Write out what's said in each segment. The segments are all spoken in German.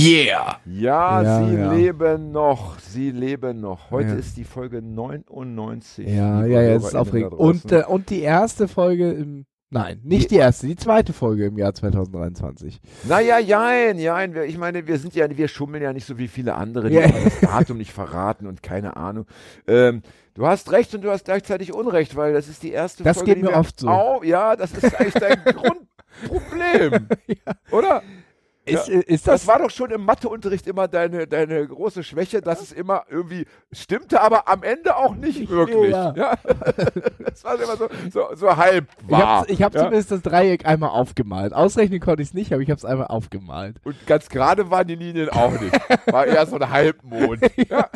Yeah! Ja, Ja, sie ja. leben noch. Sie leben noch. Heute Ja. ist die Folge 99. Ja, ja, ja, es ist aufregend. Und, äh, und die erste Folge im, nein, nicht die erste, die zweite Folge im Jahr 2023. Naja, jein, jein. Ich meine, wir sind ja, wir schummeln ja nicht so wie viele andere, die Ja. aber das Datum nicht verraten und keine Ahnung. Ähm, du hast recht und du hast gleichzeitig Unrecht, weil das ist die erste Das Folge. geht die mir oft so. Au, ja, das ist eigentlich dein Grundproblem. Oder? Ist, Ja. äh, ist Das das, war doch schon im Matheunterricht immer deine, deine große Schwäche, dass es immer irgendwie stimmte, aber am Ende auch nicht wirklich. Ja. Ja. Das war immer so, so, so halb ich habe wahr. ich hab ja. zumindest das Dreieck einmal aufgemalt. Ausrechnen konnte ich es nicht, aber ich habe es einmal aufgemalt. Und ganz gerade waren die Linien auch nicht. War eher so ein Halbmond. Ja.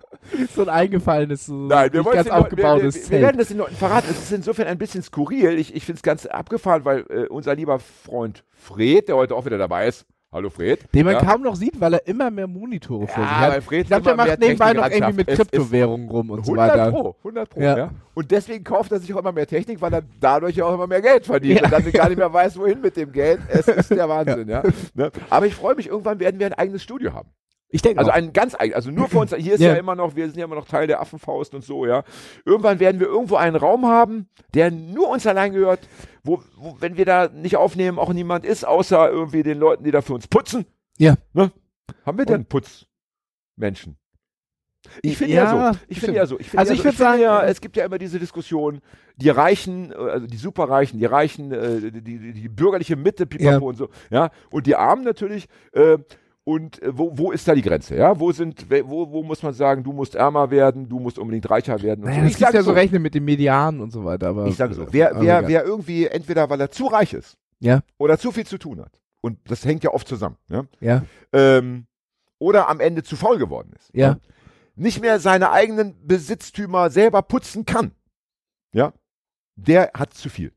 So ein eingefallenes, so Nein, wir ganz Leuten- wir, wir, aufgebautes wir werden das den Leuten verraten. Es ist insofern ein bisschen skurril. Ich, ich finde es ganz abgefahren, weil äh, unser lieber Freund Fred, der heute auch wieder dabei ist, hallo Fred. Den man ja. kaum noch sieht, weil er immer mehr Monitore vor Ja, sich hat. weil Fred Ich glaube, der macht nebenbei noch irgendwie mit Kryptowährungen rum und so 100 weiter. Pro, 100 Pro, Ja. ja. Und deswegen kauft er sich auch immer mehr Technik, weil er dadurch ja auch immer mehr Geld verdient Ja. und dann gar nicht mehr weiß, wohin mit dem Geld. Es ist der Wahnsinn, ja. Ne? Aber ich freue mich, irgendwann werden wir ein eigenes Studio haben. Ich denke Also auch. ein ganz eigenes, also nur für uns, hier ist ja. Ja. immer noch, wir sind ja immer noch Teil der Affenfaust und so, ja. Irgendwann werden wir irgendwo einen Raum haben, der nur uns allein gehört, wo, wo wenn wir da nicht aufnehmen, auch niemand ist, außer irgendwie den Leuten, die da für uns putzen. Ja. Ne? Haben wir denn Putzmenschen? Ich finde ja, Ja, so. Ich finde ja so. Ich finde Also ja ich so. würd finde sagen, ja, äh, es gibt ja immer diese Diskussion, die Reichen, äh, also die Superreichen, die Reichen, äh, die, die, die bürgerliche Mitte, Pipapo Ja. und so, ja, und die Armen natürlich. Äh, und äh, wo, wo ist da die Grenze? Ja, wo sind, wo, wo muss man sagen, du musst ärmer werden, du musst unbedingt reicher werden? Und naja, so. Ich sage ja so rechnen mit den Medianen und so weiter. Aber ich sage so, wer, aber wer, wer irgendwie entweder weil er zu reich ist Ja. oder zu viel zu tun hat, und das hängt ja oft zusammen, ja, Ja, ähm, oder am Ende zu faul geworden ist. ja. nicht mehr seine eigenen Besitztümer selber putzen kann, ja, der hat zu viel.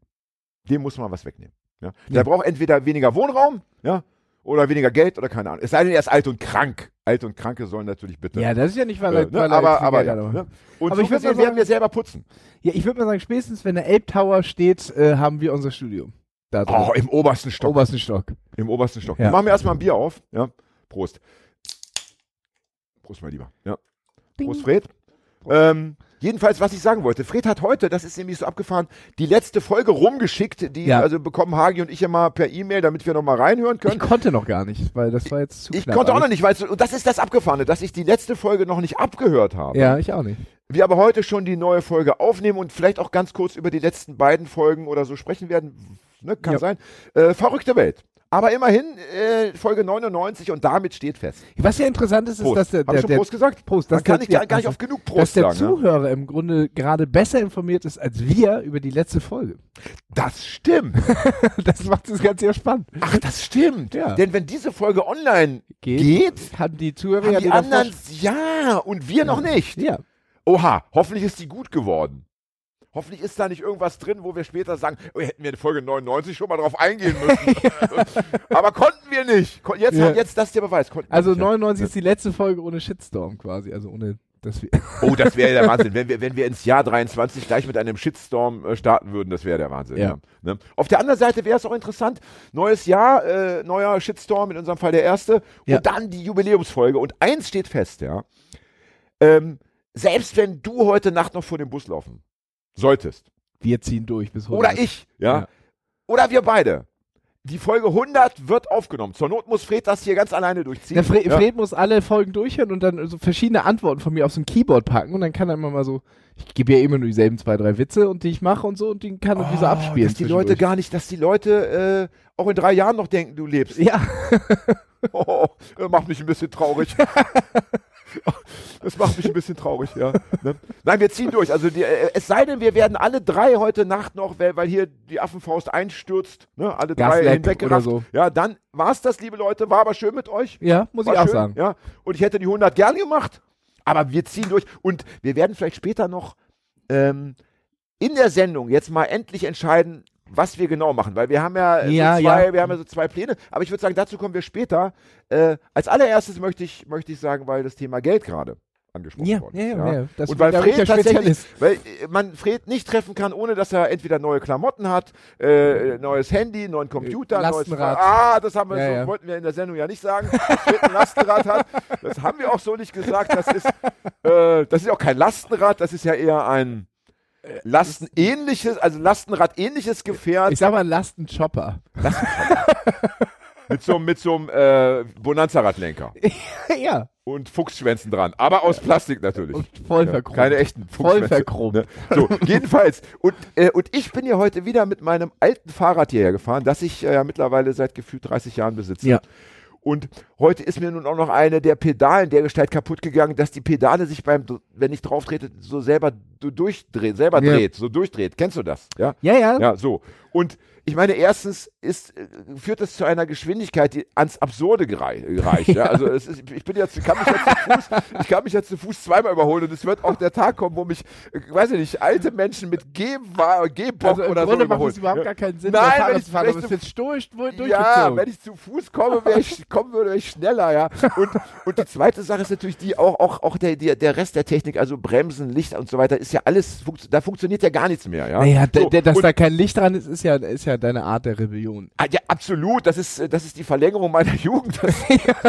Dem muss man was wegnehmen. Ja. Der Ja. braucht entweder weniger Wohnraum, ja, oder weniger Geld oder keine Ahnung. Es sei denn, er ist alt und krank. Alt und Kranke sollen natürlich bitte. Ja, das ist ja nicht, weil äh, ne, weil er aber, aber, ja, ne? Und Aber so ich würd gesehen mal werden sagen- wir selber putzen. Ja, ich würde mal sagen, spätestens wenn der Elb Tower steht, äh, haben wir unser Studio. Da drin. Oh, im obersten Stock. Obersten Stock. Im obersten Stock. Ja. Machen wir erstmal ein Bier auf. Ja. Prost. Prost, mein Lieber. Ja. Prost, Fred. Ähm, jedenfalls, was ich sagen wollte, Fred hat heute, das ist nämlich so abgefahren, die letzte Folge rumgeschickt, die Ja. also bekommen Hagi und ich immer per E-Mail, damit wir nochmal reinhören Ich können. konnte noch gar nicht, weil das war jetzt zu Ich konnte auch noch nicht, weil und das ist das Abgefahrene, dass ich die letzte Folge noch nicht abgehört habe. Ja, ich auch nicht. Wir aber heute schon die neue Folge aufnehmen und vielleicht auch ganz kurz über die letzten beiden Folgen oder so sprechen werden. Ne, kann Ja. sein. Äh, verrückte Welt. Aber immerhin äh, Folge 99 und damit steht fest. Was ja interessant ist, ist, Prost. dass der, der, ich der Prost gesagt? Prost, Man dass kann der- nicht, gar, ja, gar nicht also, oft genug dass Prost der sagen. ne? Zuhörer im Grunde gerade besser informiert ist als wir über die letzte Folge. Das stimmt. Das macht das Ganze ja spannend. Ach, das stimmt. Ja. Denn wenn diese Folge online Geht, geht, haben die Zuhörer haben ja die davor- anderen, ja, und wir noch nicht. Ja. Oha, hoffentlich ist die gut geworden. Hoffentlich ist da nicht irgendwas drin, wo wir später sagen, oh, hätten wir in Folge 99 schon mal drauf eingehen müssen. Aber konnten wir nicht. Jetzt, Ja. jetzt das ist der Beweis. Konnten Also nicht, ja. 99 ist die letzte Folge ohne Shitstorm quasi. Also ohne, dass wir. Oh, das wäre der Wahnsinn. Wenn wir, wenn wir ins Jahr 23 gleich mit einem Shitstorm äh, starten würden, das wäre der Wahnsinn. Ja. Ja. Ne? Auf der anderen Seite wäre es auch interessant, neues Jahr, äh, neuer Shitstorm, in unserem Fall der erste, Ja. und dann die Jubiläumsfolge. Und eins steht fest, ja. Ähm, selbst wenn du heute Nacht noch vor dem Bus laufen solltest, Wir ziehen durch bis heute. oder ich, ja, Ja. oder wir beide, die Folge 100 wird aufgenommen. Zur Not muss Fred das hier ganz alleine durchziehen. Der Fred, ja. Fred muss alle Folgen durchhören und dann so verschiedene Antworten von mir auf so ein Keyboard packen und dann kann er immer mal so, ich gebe ja immer nur dieselben zwei, drei Witze und die ich mache und so und die kann er wie so Oh, abspielen. Dass die Leute gar nicht, dass die Leute äh, auch in drei Jahren noch denken, du lebst. Ja, Oh, macht mich ein bisschen traurig. Das macht mich ein bisschen traurig, ja. Ne? Nein, wir ziehen durch. Also die, äh, es sei denn, wir werden alle drei heute Nacht noch, weil, weil hier die Affenfaust einstürzt, ne? alle drei hinweggerafft. oder so. Ja, dann war's das, liebe Leute. War aber schön mit euch. ja, muss War ich auch schön, sagen. Ja. Und ich hätte die 100 gern gemacht. Aber wir ziehen durch. Und wir werden vielleicht später noch ähm, in der Sendung jetzt mal endlich entscheiden, was wir genau machen, weil wir haben ja, Ja, so zwei, ja. wir haben ja so zwei Pläne, aber ich würde sagen, dazu kommen wir später. Äh, als allererstes möchte ich, möchte ich sagen, weil das Thema Geld gerade angesprochen Ja, worden ja, ist. ja, ja. Das Und weil Fred tatsächlich, weil äh, man Fred nicht treffen kann, ohne dass er entweder neue Klamotten hat, äh, neues Handy, neuen Computer, neues Lastenrad. Ah, das haben wir Ja, so, ja. wollten wir in der Sendung ja nicht sagen, dass Fred ein Lastenrad hat. Das haben wir auch so nicht gesagt. Das ist, äh, das ist auch kein Lastenrad, das ist ja eher ein Lastenähnliches, also Lastenrad-ähnliches Gefährt Ich sag mal Lastenchopper. mit so, mit so einem äh, Bonanza-Radlenker ja. und Fuchsschwänzen dran, aber aus Plastik natürlich. Und voll Ja, verchromt. keine echten Voll Fuchsschwänze. verchromt. Ne? So, jedenfalls. Und, äh, und ich bin ja heute wieder mit meinem alten Fahrrad hierher gefahren, das ich äh, ja mittlerweile seit gefühlt 30 Jahren besitze. Ja. Und heute ist mir nun auch noch eine der Pedalen der Gestalt kaputt gegangen, dass die Pedale sich beim, wenn ich drauf trete, so selber du- durchdreht, selber Ja. dreht, so durchdreht. Kennst du das? Ja. Ja, ja. Ja, so. Und ich meine, erstens ist, äh, führt das zu einer Geschwindigkeit, die ans Absurde gerei reicht. Ja. Also es ist, ich bin jetzt, kann mich jetzt zu Fuß, ich kann mich jetzt zu Fuß zweimal überholen und es wird auch der Tag kommen, wo mich, äh, weiß ich nicht, alte Menschen mit G-Wa- G-Bock Also im oder so Grunde macht überholen. es überhaupt ja. gar keinen Sinn, Nein, wenn ich- fahren, wenn ich wird stoisch Ja, wenn ich zu Fuß komme, wäre ich, kommen würde, wäre ich schneller, ja. Und, und die zweite Sache ist natürlich die, auch, auch, auch der, der, der Rest der Technik, also Bremsen, Licht und so weiter, ist ja alles, da funktioniert ja gar nichts mehr, ja. naja, so, dass und- da kein Licht dran ist, ist ja, ist ja deine Art der Rebellion. Ah, ja, absolut. Das ist, äh, das ist die Verlängerung meiner Jugend. Das,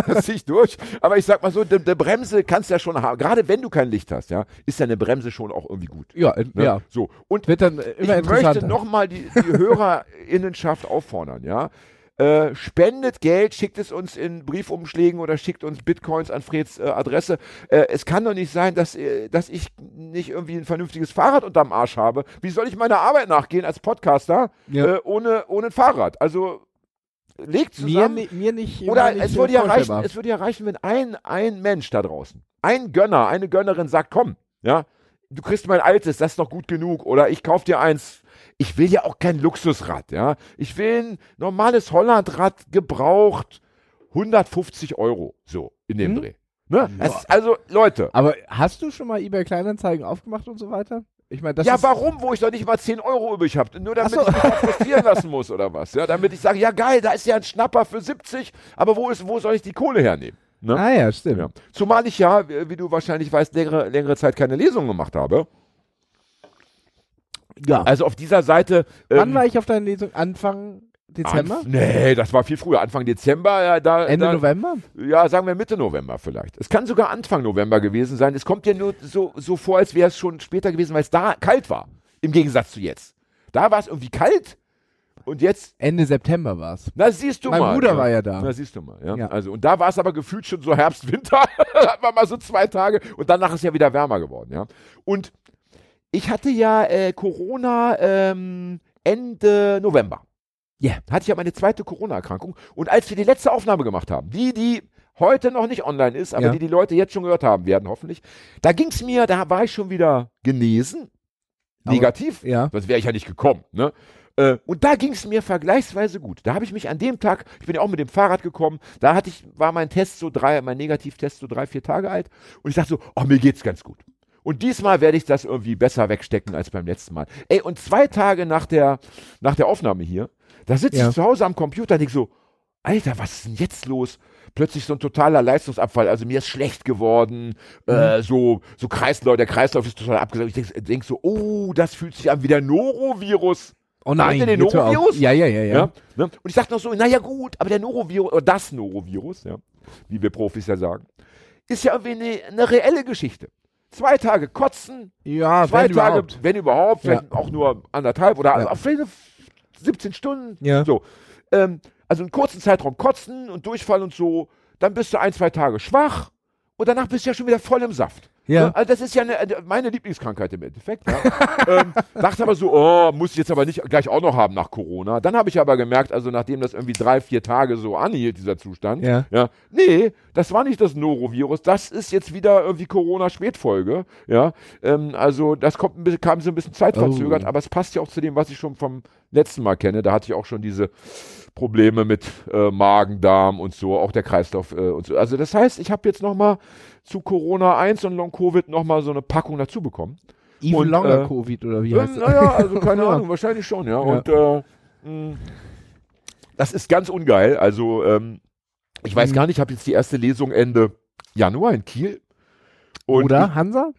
das ziehe ich durch. Aber ich sag mal so, eine eine Bremse kannst du ja schon haben. Gerade wenn du kein Licht hast, ja, ist ja eine Bremse schon auch irgendwie gut. Ja, äh, Ne? ja. So. Und Wird dann äh, ich immer möchte nochmal die, die Hörerinnenschaft auffordern, ja. Äh, spendet Geld, schickt es uns in Briefumschlägen oder schickt uns Bitcoins an Freds äh, Adresse. Äh, es kann doch nicht sein, dass, äh, dass ich nicht irgendwie ein vernünftiges Fahrrad unterm Arsch habe. Wie soll ich meiner Arbeit nachgehen als Podcaster Ja. äh, ohne, ohne ein Fahrrad? Also legt mir, zusammen. ni- mir nicht. Oder nicht es würde, ja reichen, es würde ja reichen, wenn ein, ein Mensch da draußen, ein Gönner, eine Gönnerin sagt, komm, ja, du kriegst mein altes, das ist doch gut genug. Oder ich kauf dir eins. Ich will ja auch kein Luxusrad, ja. Ich will ein normales Hollandrad gebraucht, 150 Euro, so in dem Hm? Dreh. Ne? Ist, also, Leute. Aber hast du schon mal eBay Kleinanzeigen aufgemacht und so weiter? Ich meine, das ja, warum, wo ich doch nicht mal 10 Euro übrig habe? Nur damit so. ich mich frustrieren lassen muss oder was? Ja, damit ich sage, ja geil, da ist ja ein Schnapper für 70, aber wo, ist, wo soll ich die Kohle hernehmen? Ne? Ah ja, stimmt. Ja. Zumal ich ja, wie wie du wahrscheinlich weißt, längere, längere Zeit keine Lesung gemacht habe. Ja. Also auf dieser Seite. Wann ähm, war ich auf deiner Lesung? Anfang Dezember? Anf nee, das war viel früher. Anfang Dezember. Ja, da, Ende da, November? Ja, sagen wir Mitte November vielleicht. Es kann sogar Anfang November gewesen sein. Es kommt dir nur so, so vor, als wäre es schon später gewesen, weil es da kalt war. Im Gegensatz zu jetzt. Da war es irgendwie kalt und jetzt Ende September war es. Na, siehst du Mein mal. Bruder war ja da. Na, siehst du mal. Ja. Ja. Also, und da war es aber gefühlt schon so Herbst, Winter. da hat man mal so zwei Tage und danach ist ja wieder wärmer geworden. Ja. Und ich hatte ja äh, Corona ähm, Ende November. Ja. Hatte ich ja meine zweite Corona-Erkrankung. Und als wir die letzte Aufnahme gemacht haben, die, die heute noch nicht online ist, aber Ja. die die Leute jetzt schon gehört haben werden, hoffentlich, da ging es mir, da war ich schon wieder genesen. Aber- Negativ. Ja. Sonst wäre ich ja nicht gekommen. Ne? Äh, und da ging es mir vergleichsweise gut. Da habe ich mich an dem Tag, ich bin ja auch mit dem Fahrrad gekommen, da hatte ich, war mein Test so drei, mein Negativtest so drei, vier Tage alt und ich dachte so, oh, mir geht's ganz gut. Und diesmal werde ich das irgendwie besser wegstecken als beim letzten Mal. Ey, und zwei Tage nach der, nach der Aufnahme hier, da sitze Ja. ich zu Hause am Computer und denke so, Alter, was ist denn jetzt los? Plötzlich so ein totaler Leistungsabfall. Also mir ist schlecht geworden. Äh, so, so Kreislauf, der Kreislauf ist total abgesagt. Ich denke denk so, oh, das fühlt sich an wie der Norovirus. Oh nein, den. Norovirus? Ja, ja, ja, ja. Ja. ne? Und ich dachte noch so, naja gut, aber der Norovirus, oder das Norovirus, ja, wie wir Profis ja sagen, ist ja irgendwie eine, eine reelle Geschichte. Zwei Tage kotzen, Ja, zwei wenn Tage, überhaupt. wenn überhaupt, Ja. vielleicht auch nur anderthalb oder Ja. auf vielleicht 17 Stunden. Ja. So. Ähm, also einen kurzen Zeitraum kotzen und Durchfall und so, dann bist du ein, zwei Tage schwach und danach bist du ja schon wieder voll im Saft. Ja. Ne? Also das ist ja eine, eine- meine Lieblingskrankheit im Endeffekt. Ja. ähm, dachte aber so, oh, muss ich jetzt aber nicht gleich auch noch haben nach Corona. Dann habe ich aber gemerkt, also nachdem das irgendwie drei, vier Tage so anhielt, dieser Zustand, Ja. ja, nee, das war nicht das Norovirus, das ist jetzt wieder irgendwie Corona-Spätfolge, ja, ähm, also das kommt bisschen, kam so ein bisschen zeitverzögert, Oh. aber es passt ja auch zu dem, was ich schon vom letzten Mal kenne, da hatte ich auch schon diese Probleme mit äh, Magen, Darm und so, auch der Kreislauf äh, und so, also das heißt, ich habe jetzt nochmal zu Corona 1 und Long-Covid nochmal so eine Packung dazu bekommen. Even Und, Longer äh, Covid oder wie Ja, heißt das? naja, also keine Ja. Ahnung, wahrscheinlich schon, ja. Und äh, mh, das ist ganz ungeil. Also ähm, ich weiß Mhm. gar nicht, ich habe jetzt die erste Lesung Ende Januar in Kiel. Und Oder Hansa?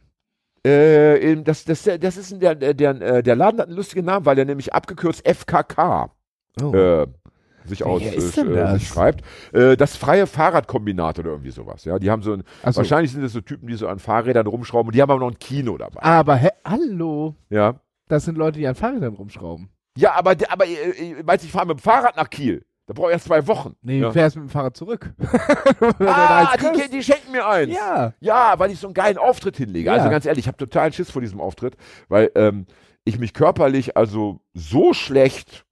Äh, das, das, das ist der, der, der, der Laden hat einen lustigen Namen, weil er nämlich abgekürzt FKK Oh. äh, sich aus äh, äh, schreibt. Äh, das freie Fahrradkombinat oder irgendwie sowas. Ja, die haben so ein, so. wahrscheinlich sind das so Typen, die so an Fahrrädern rumschrauben und die haben aber noch ein Kino dabei. Aber hä, hallo, Ja. das sind Leute, die an Fahrrädern rumschrauben. Ja, aber, aber äh, äh, meinst du, ich fahre mit dem Fahrrad nach Kiel? Da brauche ich erst zwei Wochen. Nee, ja. du fährst mit dem Fahrrad zurück. Ah, die, die schenken mir eins. Ja. Ja, weil ich so einen geilen Auftritt hinlege. Ja. Also ganz ehrlich, ich habe totalen Schiss vor diesem Auftritt, weil ähm, ich mich körperlich also so schlecht,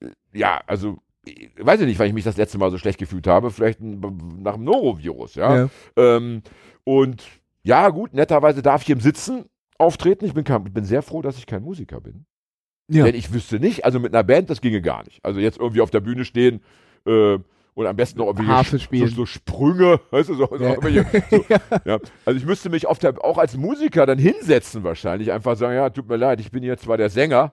äh, ja, also ich weiß ich nicht, weil ich mich das letzte Mal so schlecht gefühlt habe, vielleicht nach dem Norovirus, ja. Ja. Ähm, und ja, gut, netterweise darf ich im Sitzen auftreten. Ich bin, bin sehr froh, dass ich kein Musiker bin. Ja. Denn ich wüsste nicht, also mit einer Band, das ginge gar nicht. Also jetzt irgendwie auf der Bühne stehen äh, und am besten noch irgendwie so, so Sprünge, weißt du, so, Ja. so ja. Also ich müsste mich auf der, auch als Musiker dann hinsetzen wahrscheinlich, einfach sagen, ja, tut mir leid, ich bin jetzt zwar der Sänger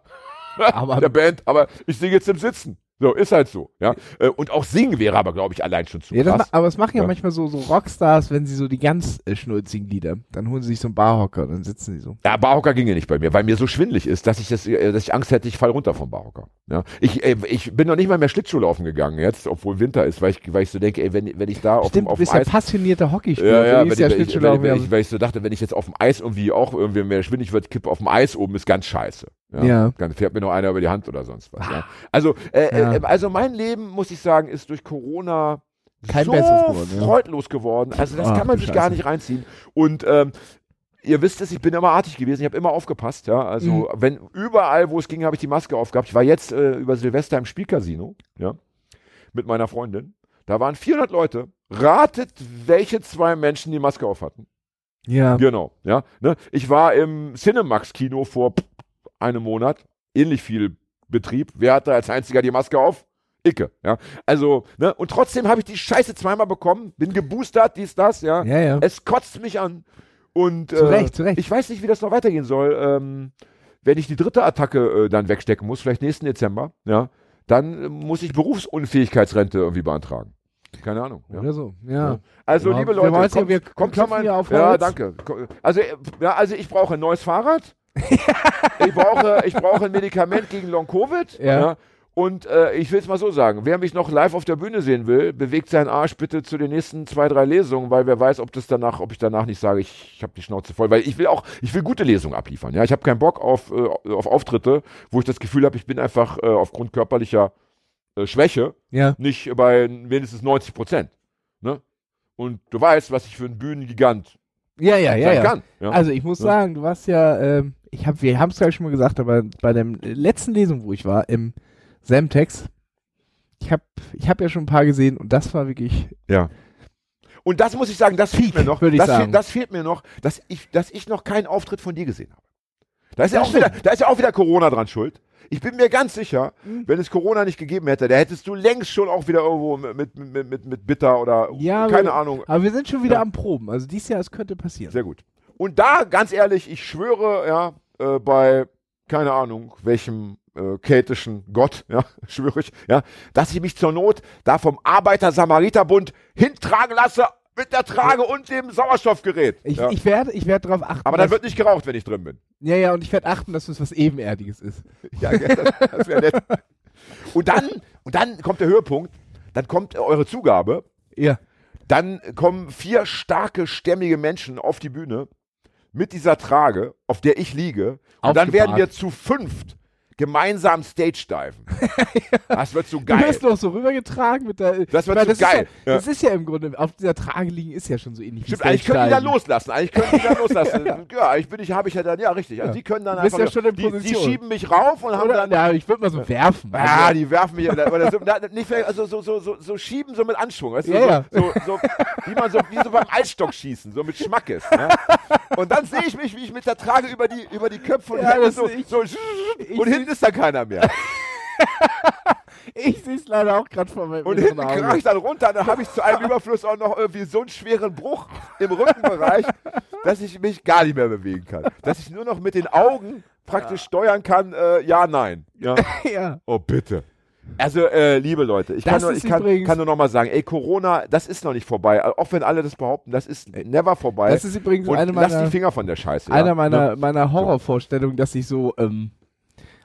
Aber- der Band, aber ich singe jetzt im Sitzen. So, ist halt so, ja. Äh, Und auch singen wäre aber, glaube ich, allein schon zu Ja, das, krass. ma- aber es machen ja, Ja. manchmal so, so Rockstars, wenn sie so die ganz äh, schnulzigen Lieder, dann holen sie sich so einen Barhocker und dann sitzen sie so. Ja, Barhocker ginge nicht bei mir, weil mir so schwindlig ist, dass ich das, äh, dass ich Angst hätte, ich fall runter vom Barhocker. Ja. Ich, äh, ich bin noch nicht mal mehr Schlittschuhlaufen gegangen jetzt, obwohl Winter ist, weil ich, weil ich so denke, ey, wenn, wenn ich da auf, Stimmt, dem, auf du bist dem ja Eis passionierter Hockeyspieler. Ja, ja, du wenn ja ich, wenn, ich, Schlittschuhlaufen, wenn, ja. ich, weil ich so dachte, wenn ich jetzt auf dem Eis irgendwie auch irgendwie mehr schwindig wird, kippe auf dem Eis oben, ist ganz scheiße. Ja. Ja. Dann fährt mir noch einer über die Hand oder sonst was. Ja. Also, äh, Ja. äh, also mein Leben, muss ich sagen, ist durch Corona Kein so besseres geworden, ja. freudlos geworden. Also das Ach, kann man sich gar nicht reinziehen. Und ähm, ihr wisst es, ich bin immer artig gewesen, ich habe immer aufgepasst. Ja, also Mhm. wenn überall, wo es ging, habe ich die Maske aufgehabt. Ich war jetzt äh, über Silvester im Spielcasino, ja, mit meiner Freundin. Da waren 400 Leute. Ratet, welche zwei Menschen die Maske auf hatten. ja. Genau, ja. Ne? Ich war im Cinemax-Kino vor einem Monat, ähnlich viel Betrieb. Wer hatte als einziger die Maske auf? Icke, ja. Also, ne, und trotzdem habe ich die Scheiße zweimal bekommen, bin geboostert, dies, das, ja. ja, ja. Es kotzt mich an. Und Zu äh, Recht, zu Recht. ich weiß nicht, wie das noch weitergehen soll. Ähm, wenn ich die dritte Attacke äh, dann wegstecken muss, vielleicht nächsten Dezember, ja, dann äh, muss ich Berufsunfähigkeitsrente irgendwie beantragen. Keine Ahnung. Ja. Oder so, ja. Ja. Also, Ja, liebe wir Leute, ja- kommt, wir kommt mein, hier auf Ja, Holz. danke. Ko- Also, ja, also ich brauche ein neues Fahrrad. ich, brauche, ich brauche ein Medikament gegen Long-Covid. Ja. Und äh, ich will es mal so sagen, wer mich noch live auf der Bühne sehen will, bewegt seinen Arsch bitte zu den nächsten zwei, drei Lesungen, weil wer weiß, ob das danach, ob ich danach nicht sage, ich, ich habe die Schnauze voll, weil ich will auch, ich will gute Lesungen abliefern. Ja, ich habe keinen Bock auf, äh, auf Auftritte, wo ich das Gefühl habe, ich bin einfach äh, aufgrund körperlicher äh, Schwäche Ja. nicht bei mindestens 90 Prozent. Ne? Und du weißt, was ich für ein Bühnengigant Ja, ja, ja, kann. Ja? Also ich muss Ja. sagen, du warst ja, ähm, ich hab, wir haben es gleich schon mal gesagt, aber bei der letzten Lesung, wo ich war, im Semtex, ich habe ich hab ja schon ein paar gesehen und das war wirklich, ja. Und das muss ich sagen, das fehlt mir noch. würde ich das, sagen. Fehlt, das fehlt mir noch, dass ich, dass ich noch keinen Auftritt von dir gesehen habe. Da ist, ja auch wieder, da ist ja auch wieder Corona dran schuld. Ich bin mir ganz sicher, Mhm. wenn es Corona nicht gegeben hätte, da hättest du längst schon auch wieder irgendwo mit, mit, mit, mit, mit Bitter oder Ja, keine aber- Ahnung. aber wir sind schon wieder Ja. am Proben, also dieses Jahr, es könnte passieren. Sehr gut. Und da, ganz ehrlich, ich schwöre, ja, äh, bei, keine Ahnung, welchem äh, keltischen Gott, ja, schwöre ich, ja, dass ich mich zur Not da vom Arbeiter-Samariter-Bund hintragen lasse mit der Trage und dem Sauerstoffgerät. Ich, ja. ich werde ich werd darauf achten, Aber dann wird nicht geraucht, wenn ich drin bin. ja, ja, und ich werde achten, dass es was Ebenerdiges ist. Ja, gell, das, das wäre nett. Und dann, und dann kommt der Höhepunkt, dann kommt eure Zugabe, Ja. Dann kommen vier starke, stämmige Menschen auf die Bühne mit dieser Trage, auf der ich liege. Und dann werden wir zu fünft gemeinsam Stage diven. Das wird so Du geil. wirst noch so rübergetragen mit der. Das wird weil so ist geil. Ja, Ja. Das ist ja im Grunde, auf dieser Trage liegen ist ja schon so ähnlich Stimmt, wie eigentlich können die Stage-Diven. loslassen. Eigentlich können die dann loslassen. ja, ich bin ich, habe ich ja dann, ja richtig. Also Ja. die können dann Du bist einfach, ja schon in die, die Position. schieben mich rauf und haben Oder, dann, ja, ich würde mal so werfen. Ja, Also, die werfen mich so, na, nicht, also so, so, so, so schieben, so mit Anschwung, weißt du? Ja, ja. so, so, wie man so, wie so beim Altstock schießen, so mit Schmackes. Ja? Und dann sehe ich mich, wie ich mit der Trage über die, über die Köpfe und Ja, das- so, so und hinten ist da keiner mehr. ich sehe es leider auch gerade vor meinem Und hinten krach ich dann runter, dann habe ich zu einem Überfluss auch noch irgendwie so einen schweren Bruch im Rückenbereich, dass ich mich gar nicht mehr bewegen kann. Dass ich nur noch mit den Augen praktisch steuern kann, äh, ja, nein. Ja. ja. Oh, bitte. Also, äh, liebe Leute, ich, kann nur, ich kann, kann nur noch mal sagen, ey, Corona, das ist noch nicht vorbei. Auch wenn alle das behaupten, das ist never vorbei. Das ist übrigens Und eine lass meiner, die Finger von der Scheiße. einer ja? meiner, Ne? meiner Horrorvorstellungen, dass ich so ähm,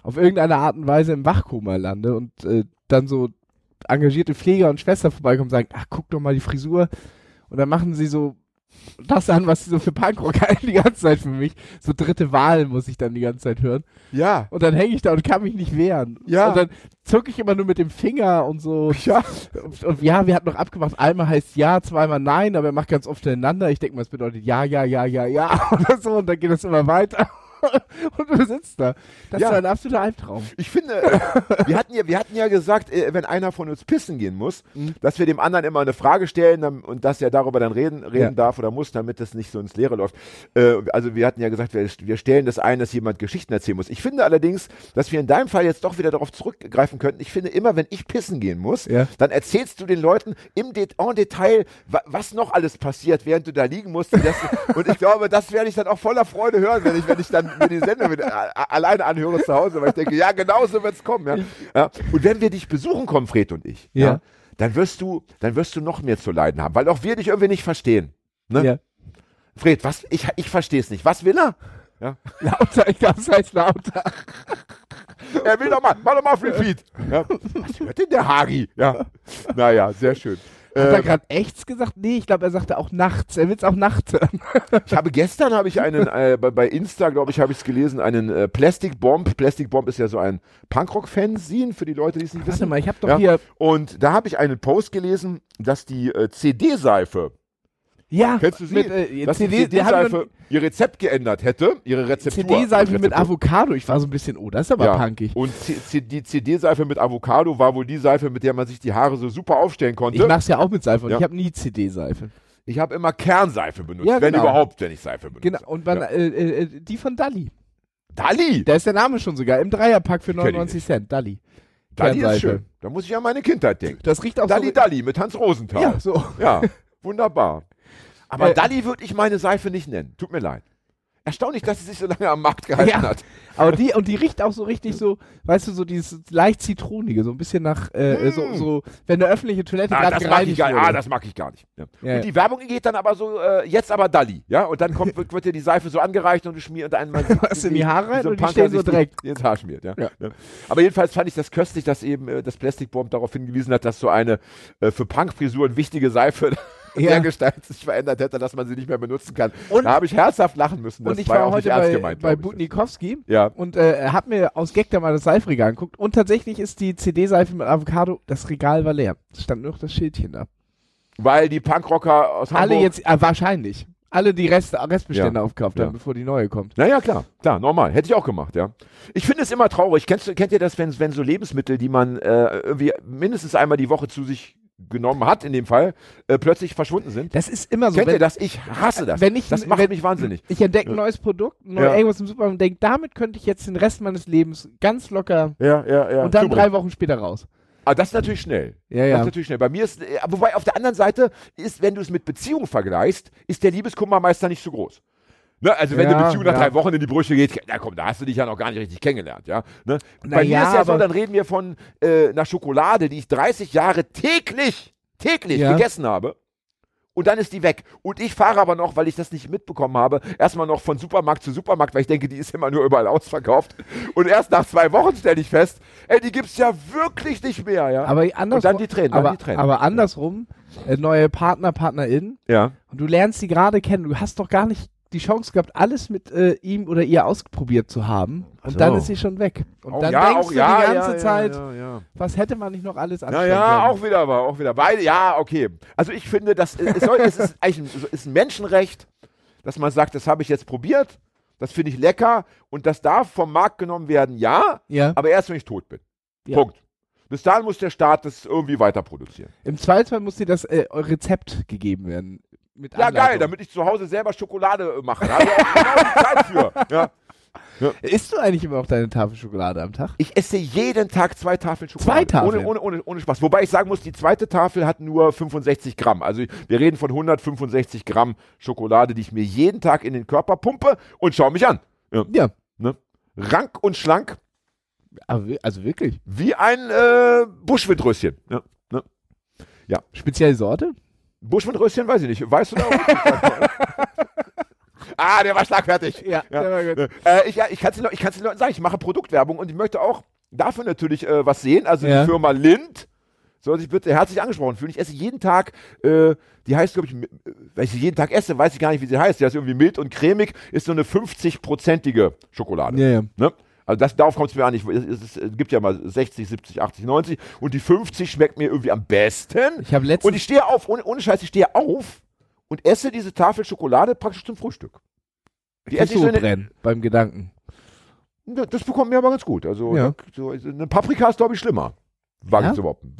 auf irgendeine Art und Weise im Wachkoma lande und äh, dann so engagierte Pfleger und Schwestern vorbeikommen und sagen, ach, guck doch mal die Frisur. Und dann machen sie so das an, was sie so für Punkrock halten die ganze Zeit für mich. So dritte Wahl muss ich dann die ganze Zeit hören. Ja. Und dann hänge ich da und kann mich nicht wehren. Ja. Und dann zucke ich immer nur mit dem Finger und so. Ja. Und, und ja, wir hatten noch abgemacht, einmal heißt ja, zweimal nein, aber er macht ganz oft hintereinander. Ich denke mal, es bedeutet ja, ja, ja, ja, ja oder so und dann geht das immer weiter. und du sitzt da. Das Ja. ist ein absoluter Albtraum. Ich finde, äh, wir hatten ja, wir hatten ja gesagt, äh, wenn einer von uns pissen gehen muss, Mhm. dass wir dem anderen immer eine Frage stellen und dass er darüber dann reden, reden Ja. darf oder muss, damit das nicht so ins Leere läuft. Äh, also wir hatten ja gesagt, wir, wir stellen das ein, dass jemand Geschichten erzählen muss. Ich finde allerdings, dass wir in deinem Fall jetzt doch wieder darauf zurückgreifen könnten. Ich finde immer, wenn ich pissen gehen muss, Ja. dann erzählst du den Leuten im Det en Detail, wa was noch alles passiert, während du da liegen musst. Und ich glaube, das werde ich dann auch voller Freude hören, wenn ich, wenn ich dann mir die Sendung mit, a- alleine anhöre zu Hause, weil ich denke, ja, genau so wird es kommen. Ja. Ja. Und wenn wir dich besuchen kommen, Fred und ich, ja. Ja. dann wirst du, dann wirst du noch mehr zu leiden haben, weil auch wir dich irgendwie nicht verstehen. Ne? Ja. Fred, was? Ich, ich verstehe es nicht. Was will er? Ja. Lauter, ich glaube, es heißt lauter. Er will doch mal, mach doch mal auf Repeat. Ja. Was hört denn der Hagi? Ja. Naja, sehr schön. Hat er Äh, gerade echts gesagt? Nee, ich glaube, er sagte auch nachts. Er will es auch nachts hören. ich habe gestern habe ich einen äh, bei, bei Insta, glaube ich, habe ich es gelesen, einen äh, Plastic Bomb. Plastic Bomb ist ja so ein Punkrock-Fanzine für die Leute, die es nicht Warte wissen. mal, ich habe doch Ja. hier. Und da habe ich einen Post gelesen, dass die äh, CD-Seife, Ja, kennst du sie? Mit, äh, dass CD, die CD-Seife ihr Rezept geändert hätte, ihre Rezeptur. CD-Seife mit. Avocado. Ich war so ein bisschen, oh, das ist aber Ja. punkig. Und C C die CD-Seife mit Avocado war wohl die Seife, mit der man sich die Haare so super aufstellen konnte. Ich mach's ja auch mit Seife und Ja. ich habe nie CD-Seife. Ich habe immer Kernseife benutzt, Ja, wenn genau. überhaupt, wenn ich Seife benutze. Genau, und man, äh, äh, äh, die von Dalli. Dalli! Da ist der Name schon sogar im Dreierpack für Kenn ich 99 nicht. Cent. Dalli. Dalli ist schön. Da muss ich an meine Kindheit denken. Das riecht auch Dalli so. Dalli mit Hans Rosenthal. Ja, so. Ja, wunderbar. Aber Äh, Dalli würde ich meine Seife nicht nennen. Tut mir leid. Erstaunlich, dass sie sich so lange am Markt gehalten Ja. hat. Aber die, und die riecht auch so richtig so, weißt du, so dieses leicht zitronige, so ein bisschen nach, äh, so, so, wenn eine öffentliche Toilette Ah, gerade das mag ich gereinigt gar, wurde. ah, das mag ich gar nicht. Ja. Ja, und die Werbung geht dann aber so, äh, jetzt aber Dalli, ja? Und dann kommt, wird, wird dir die Seife so angereicht und du schmierst einmal Was in die Haare rein so und die stehen so direkt. ins Haar schmiert, ja. Ja. Ja. Aber jedenfalls fand ich das köstlich, dass eben äh, das Plastic Bomb darauf hingewiesen hat, dass so eine äh, für Punkfrisuren wichtige Seife Ja. der Gestalt sich verändert hätte, dass man sie nicht mehr benutzen kann. Und- da habe ich herzhaft lachen müssen. Das und ich war, war, auch heute nicht ernst bei, gemeint. bei ich. Butnikowski Ja. und äh, hab mir aus Gag da mal das Seifregal angeguckt und tatsächlich ist die CD-Seife mit Avocado, das Regal war leer. Es stand nur noch das Schildchen da. Weil die Punkrocker aus Hamburg... Alle jetzt, äh, wahrscheinlich, alle die Reste, Restbestände Ja. aufgekauft Ja. haben, bevor die neue kommt. Naja, klar, klar, normal. Hätte ich auch gemacht, ja. Ich finde es immer traurig. Kennst, kennt ihr das, wenn, wenn so Lebensmittel, die man äh, irgendwie mindestens einmal die Woche zu sich genommen hat, in dem Fall, äh, plötzlich verschwunden sind? Das ist immer so. Kennt wenn, ihr das? Ich hasse das. wenn ich- das macht wenn- mich wahnsinnig. Ich entdecke ein neues Produkt, neu Ja. irgendwas im Supermarkt und denke, damit könnte ich jetzt den Rest meines Lebens ganz locker Ja, ja, ja. und dann Super. drei Wochen später raus. Ah, das ist natürlich schnell. Ja, Das ja. ist natürlich schnell. Bei mir ist, äh, wobei auf der anderen Seite ist, wenn du es mit Beziehung vergleichst, ist der Liebeskummermeister nicht so groß. Ne, also wenn Ja, eine Beziehung nach ja. drei Wochen in die Brüche geht, na komm, da hast du dich ja noch gar nicht richtig kennengelernt, ja. Ne? Bei mir ist ja so, dann reden wir von äh, einer Schokolade, die ich 30 Jahre täglich, täglich gegessen habe. Und dann ist die weg. Und ich fahre aber noch, weil ich das nicht mitbekommen habe, erstmal noch von Supermarkt zu Supermarkt, weil ich denke, die ist immer nur überall ausverkauft. Und erst nach zwei Wochen stelle ich fest, ey, die gibt's ja wirklich nicht mehr, ja. Aber andersrum, Und dann die Tränen, dann aber, die Tränen. aber andersrum, äh, neue Partner, Partnerin ja. und du lernst sie gerade kennen. Du hast doch gar nicht die Chance gehabt, alles mit äh, ihm oder ihr ausprobiert zu haben. Und so. dann ist sie schon weg. Und Oh, dann ja, denkst auch, du ja, die ganze ja, Zeit, Ja, ja, was hätte man nicht noch alles ja. anstellen ja, können? auch wieder, war auch wieder. Beide, ja, okay. Also ich finde, das es, soll, es ist eigentlich ein, ist ein Menschenrecht, dass man sagt, das habe ich jetzt probiert, das finde ich lecker und das darf vom Markt genommen werden, ja, Ja. aber erst, wenn ich tot bin. Ja. Punkt. Bis dahin muss der Staat das irgendwie weiter produzieren. Im Zweifelsfall muss dir das äh, Rezept gegeben werden. Mit Ja, Anleitung. geil, damit ich zu Hause selber Schokolade äh, mache. Da habe ich auch genau die Zeit für. Ja. Isst du eigentlich immer noch deine Tafel Schokolade am Tag? Ich esse jeden Tag zwei Tafeln Schokolade. Zwei Tafeln? Ohne, ohne, ohne, ohne Spaß. Wobei ich sagen muss, die zweite Tafel hat nur 65 Gramm. Also wir reden von 165 Gramm Schokolade, die ich mir jeden Tag in den Körper pumpe und schau mich an. Ja. Ja. Ne? Rank und schlank wi- also wirklich. wie ein äh, Buschwindröschen. Ja. Ne? Spezielle Sorte? Buschwindröschen weiß ich nicht. Weißt du da? ah, der war schlagfertig. Ja, Ja. der war gut. Äh, ich ja, ich kann es den, Leu- ich kann's den Leuten sagen, ich mache Produktwerbung und ich möchte auch dafür natürlich äh, was sehen. Also Ja. die Firma Lind soll sich bitte herzlich angesprochen fühlen. Ich esse jeden Tag, äh, die heißt, glaube ich, weil ich sie jeden Tag esse, weiß ich gar nicht, wie sie heißt. Die heißt irgendwie mild und cremig, ist so eine 50-prozentige Schokolade. Ja, ja. Ne? Also das, darauf kommt es mir an. Ich, es, es, gibt ja mal 60, 70, 80, 90 und die 50 schmeckt mir irgendwie am besten. Ich habe Und ich stehe auf, ohne, ohne Scheiß, ich stehe auf und esse diese Tafel Schokolade praktisch zum Frühstück. Die esse ich so brennen beim Gedanken. Das bekommt mir aber ganz gut. Also Ja. so, eine Paprika ist, glaube ich, schlimmer. Wage Ja? zu behaupten.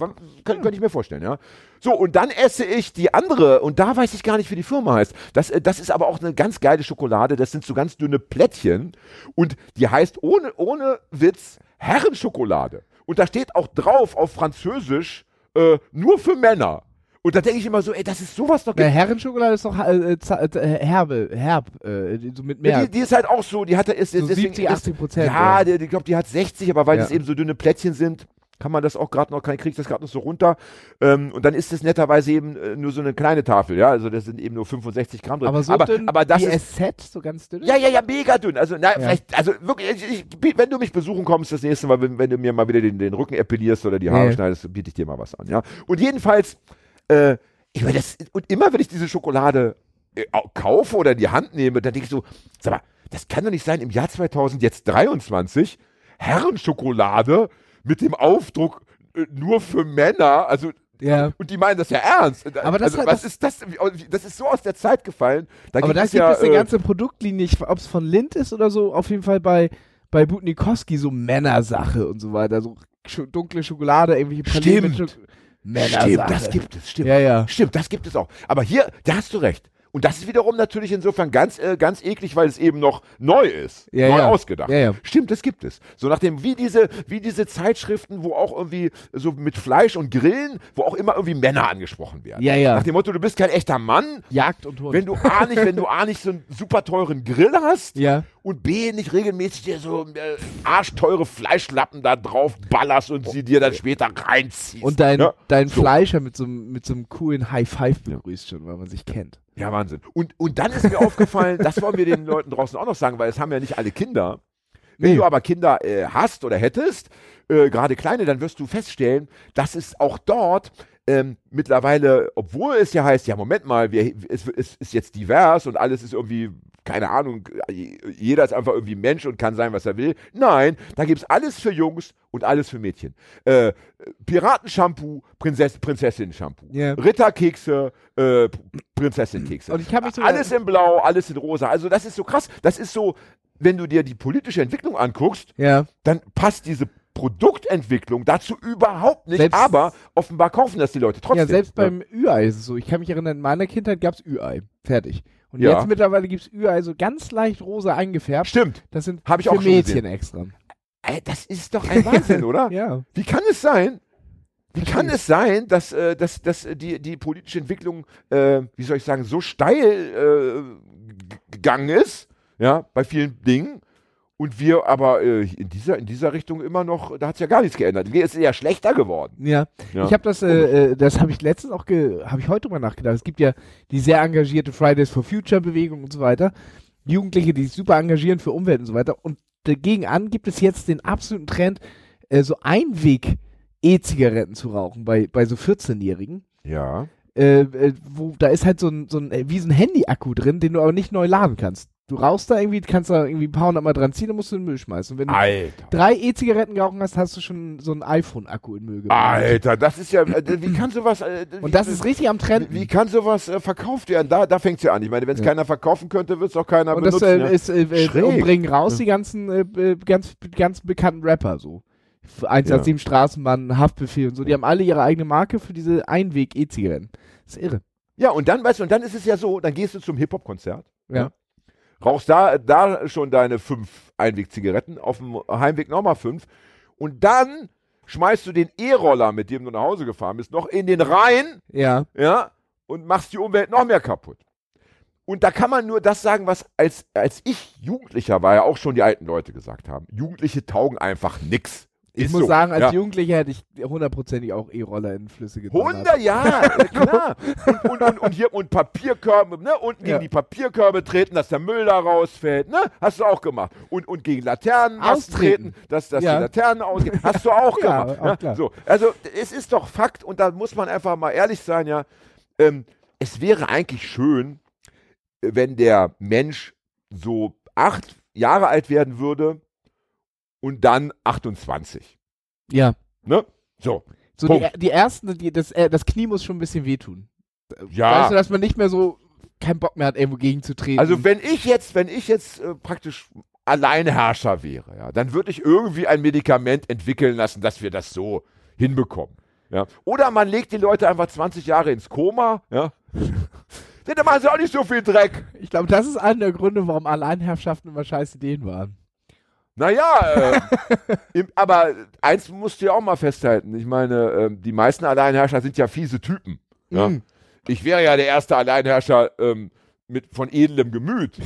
Könnte ich mir vorstellen, ja. So, und dann esse ich die andere, und da weiß ich gar nicht, wie die Firma heißt. Das, äh, das ist aber auch eine ganz geile Schokolade. Das sind so ganz dünne Plättchen. Und die heißt ohne, ohne Witz Herrenschokolade. Und da steht auch drauf auf Französisch äh, nur für Männer. Und da denke ich immer so, ey, das ist sowas doch. Der Herrenschokolade ist doch äh, äh, äh, herbe, herb, äh, so mit Ja, mehr. die, die ist halt auch so, die hat ist, So deswegen 70, ist- 80 Prozent, Ja, ja. der, ich glaube, die hat 60, aber weil Ja. das eben so dünne Plättchen sind, kann man das auch gerade noch, kann, kriegt das gerade noch so runter. Ähm, und dann ist es netterweise eben äh, nur so eine kleine Tafel, ja, also das sind eben nur 65 Gramm drin. aber so aber, dünn aber das wie ist, SZ, so ganz dünn? ja, ja, ja, mega dünn. Also, na, vielleicht, also wirklich, ich, ich, wenn du mich besuchen kommst das nächste Mal, wenn, wenn du mir mal wieder den, den Rücken epilierst oder die Haare Ja. schneidest, biete ich dir mal was an, ja. Und jedenfalls, äh, ich meine, das, und immer wenn ich diese Schokolade äh, au- kaufe oder in die Hand nehme, dann denke ich so, sag mal, das kann doch nicht sein, im Jahr 2023 Herrenschokolade mit dem Aufdruck äh, nur für Männer, also Ja. und die meinen das ja ernst. Aber das also, hat- was das- ist das? Das ist so aus der Zeit gefallen. Da Aber gibt da gibt ja, es eine äh, ganze Produktlinie, ob es von Lind ist oder so, auf jeden Fall bei, bei Butnikowski so Männersache und so weiter. So dunkle Schokolade, irgendwelche Pralinen Stimmt. Stimmt, das gibt es, stimmt. Ja, ja. Stimmt, das gibt es auch. Aber hier, da hast du recht. Und das ist wiederum natürlich insofern ganz, äh, ganz eklig, weil es eben noch neu ist. Ja, neu ja. ausgedacht. Ja, ja. Stimmt, das gibt es. So nach dem, wie diese, wie diese Zeitschriften, wo auch irgendwie so mit Fleisch und Grillen, wo auch immer irgendwie Männer angesprochen werden. Ja, ja. Nach dem Motto, du bist kein echter Mann, Jagd und Hund. wenn du A nicht, wenn du A nicht so einen super teuren Grill hast ja. Und B nicht regelmäßig dir so äh, arschteure Fleischlappen da drauf ballerst und sie dir dann später reinziehst. Und dein, ja? dein So. Fleischer mit so, einem- mit so einem coolen High Five begrüßt schon, weil man sich kennt. Ja, Wahnsinn. Und, und dann ist mir aufgefallen, das wollen wir den Leuten draußen auch noch sagen, weil es haben ja nicht alle Kinder. Wenn Nee. du aber Kinder äh, hast oder hättest, äh, gerade kleine, dann wirst du feststellen, dass es auch dort ähm, mittlerweile, obwohl es ja heißt, ja, Moment mal, wir, es, es ist jetzt divers und alles ist irgendwie, keine Ahnung, jeder ist einfach irgendwie Mensch und kann sein, was er will. Nein, da gibt es alles für Jungs und alles für Mädchen. Äh, Piratenshampoo, Prinzess, Prinzessin-Shampoo. Ja. Ritterkekse, äh, Prinzessin-Kekse. Alles in Blau, alles in Rosa. Also das ist so krass. Das ist so, wenn du dir die politische Entwicklung anguckst, Ja. dann passt diese Produktentwicklung dazu überhaupt nicht. Selbst- aber offenbar kaufen das die Leute trotzdem. Ja, selbst beim Ü-Ei ist es so. Ich kann mich erinnern, in meiner Kindheit gab es Ü-Ei. Fertig. Und Ja. jetzt mittlerweile gibt es Ü-Ei so ganz leicht rosa eingefärbt. Stimmt. Das sind Hab ich für auch schon Mädchen gesehen. extra. Ey, das ist doch ein Wahnsinn, oder? Ja. Wie kann es sein? Wie kann es sein, dass, äh, dass, dass die, die politische Entwicklung, äh, wie soll ich sagen, so steil äh, gegangen ist, ja, bei vielen Dingen, und wir aber äh, in, dieser, in dieser Richtung immer noch, da hat es ja gar nichts geändert. Es ist eher schlechter geworden. Ja. Ja. Ich habe das, äh, äh, das habe ich letztens auch, habe ich heute mal nachgedacht. Es gibt ja die sehr engagierte Fridays for Future Bewegung und so weiter. Jugendliche, die sich super engagieren für Umwelt und so weiter. Und dagegen an gibt es jetzt den absoluten Trend, äh, so Einweg E-Zigaretten zu rauchen bei, bei so 14-Jährigen. Ja. Äh, äh, wo, da ist halt so ein, so ein, äh, wie so ein Handy-Akku drin, den du aber nicht neu laden kannst. Du rauchst da irgendwie, kannst da irgendwie ein paar hundert Mal dran ziehen, dann musst du in den Müll schmeißen. Und wenn du Alter. drei E-Zigaretten gerauchen hast, hast du schon so ein iPhone-Akku in den Müll gemacht. Alter, das ist ja, äh, wie kann sowas, äh, wie, Und das ist richtig am Trend. wie, kann sowas äh, verkauft werden? Da, da fängt es ja an. Ich meine, wenn es Ja. keiner verkaufen könnte, wird es auch keiner Und das benutzen. äh, ja. ist, äh, äh, und bringen raus die ganzen äh, ganz, ganz bekannten Rapper so. 187 Straßenbahn, Haftbefehl und so. Die haben alle ihre eigene Marke für diese Einweg-E-Zigaretten. Das ist irre. Ja, und dann, weißt du, und dann ist es ja so, dann gehst du zum Hip-Hop-Konzert. Ja. Rauchst da, da schon deine fünf Einwegzigaretten, auf dem Heimweg nochmal fünf und dann schmeißt du den E-Roller, mit dem du nach Hause gefahren bist, noch in den Rhein, Ja. ja, und machst die Umwelt noch mehr kaputt. Und da kann man nur das sagen, was als, als ich Jugendlicher war, ja auch schon die alten Leute gesagt haben. Jugendliche taugen einfach nix. Ich Ist muss so. sagen, als ja. Jugendlicher hätte ich hundertprozentig auch E-Roller in Flüsse getan. 100, ja, äh, klar. Und, und, und, und hier und Papierkörbe, ne? Unten Ja. gegen die Papierkörbe treten, dass der Müll da rausfällt, ne? Hast du auch gemacht. Und, und gegen Laternen Austreten. treten, dass, dass Ja. die Laternen ausgehen. Hast du auch gemacht. auch ne? So, also es ist doch Fakt und da muss man einfach mal ehrlich sein, ja. Ähm, es wäre eigentlich schön, wenn der Mensch so acht Jahre alt werden würde und dann 28. Ja. Ne? So. So die, die ersten, die, das, äh, das Knie muss schon ein bisschen wehtun. Ja. Weißt du, dass man nicht mehr so keinen Bock mehr hat, irgendwo gegenzutreten. Also wenn ich jetzt, wenn ich jetzt äh, praktisch Alleinherrscher wäre, ja, dann würde ich irgendwie ein Medikament entwickeln lassen, dass wir das so hinbekommen. Ja. Oder man legt die Leute einfach 20 Jahre ins Koma, ja. Denn da machen sie auch nicht so viel Dreck. ich glaube, das ist einer der Gründe, warum Alleinherrschaften immer scheiß Ideen waren. Naja, äh, im, aber eins musst du ja auch mal festhalten. Ich meine, ähm, die meisten Alleinherrscher sind ja fiese Typen. Ja. Mhm. Ich wäre ja der erste Alleinherrscher ähm, mit, von edlem Gemüt.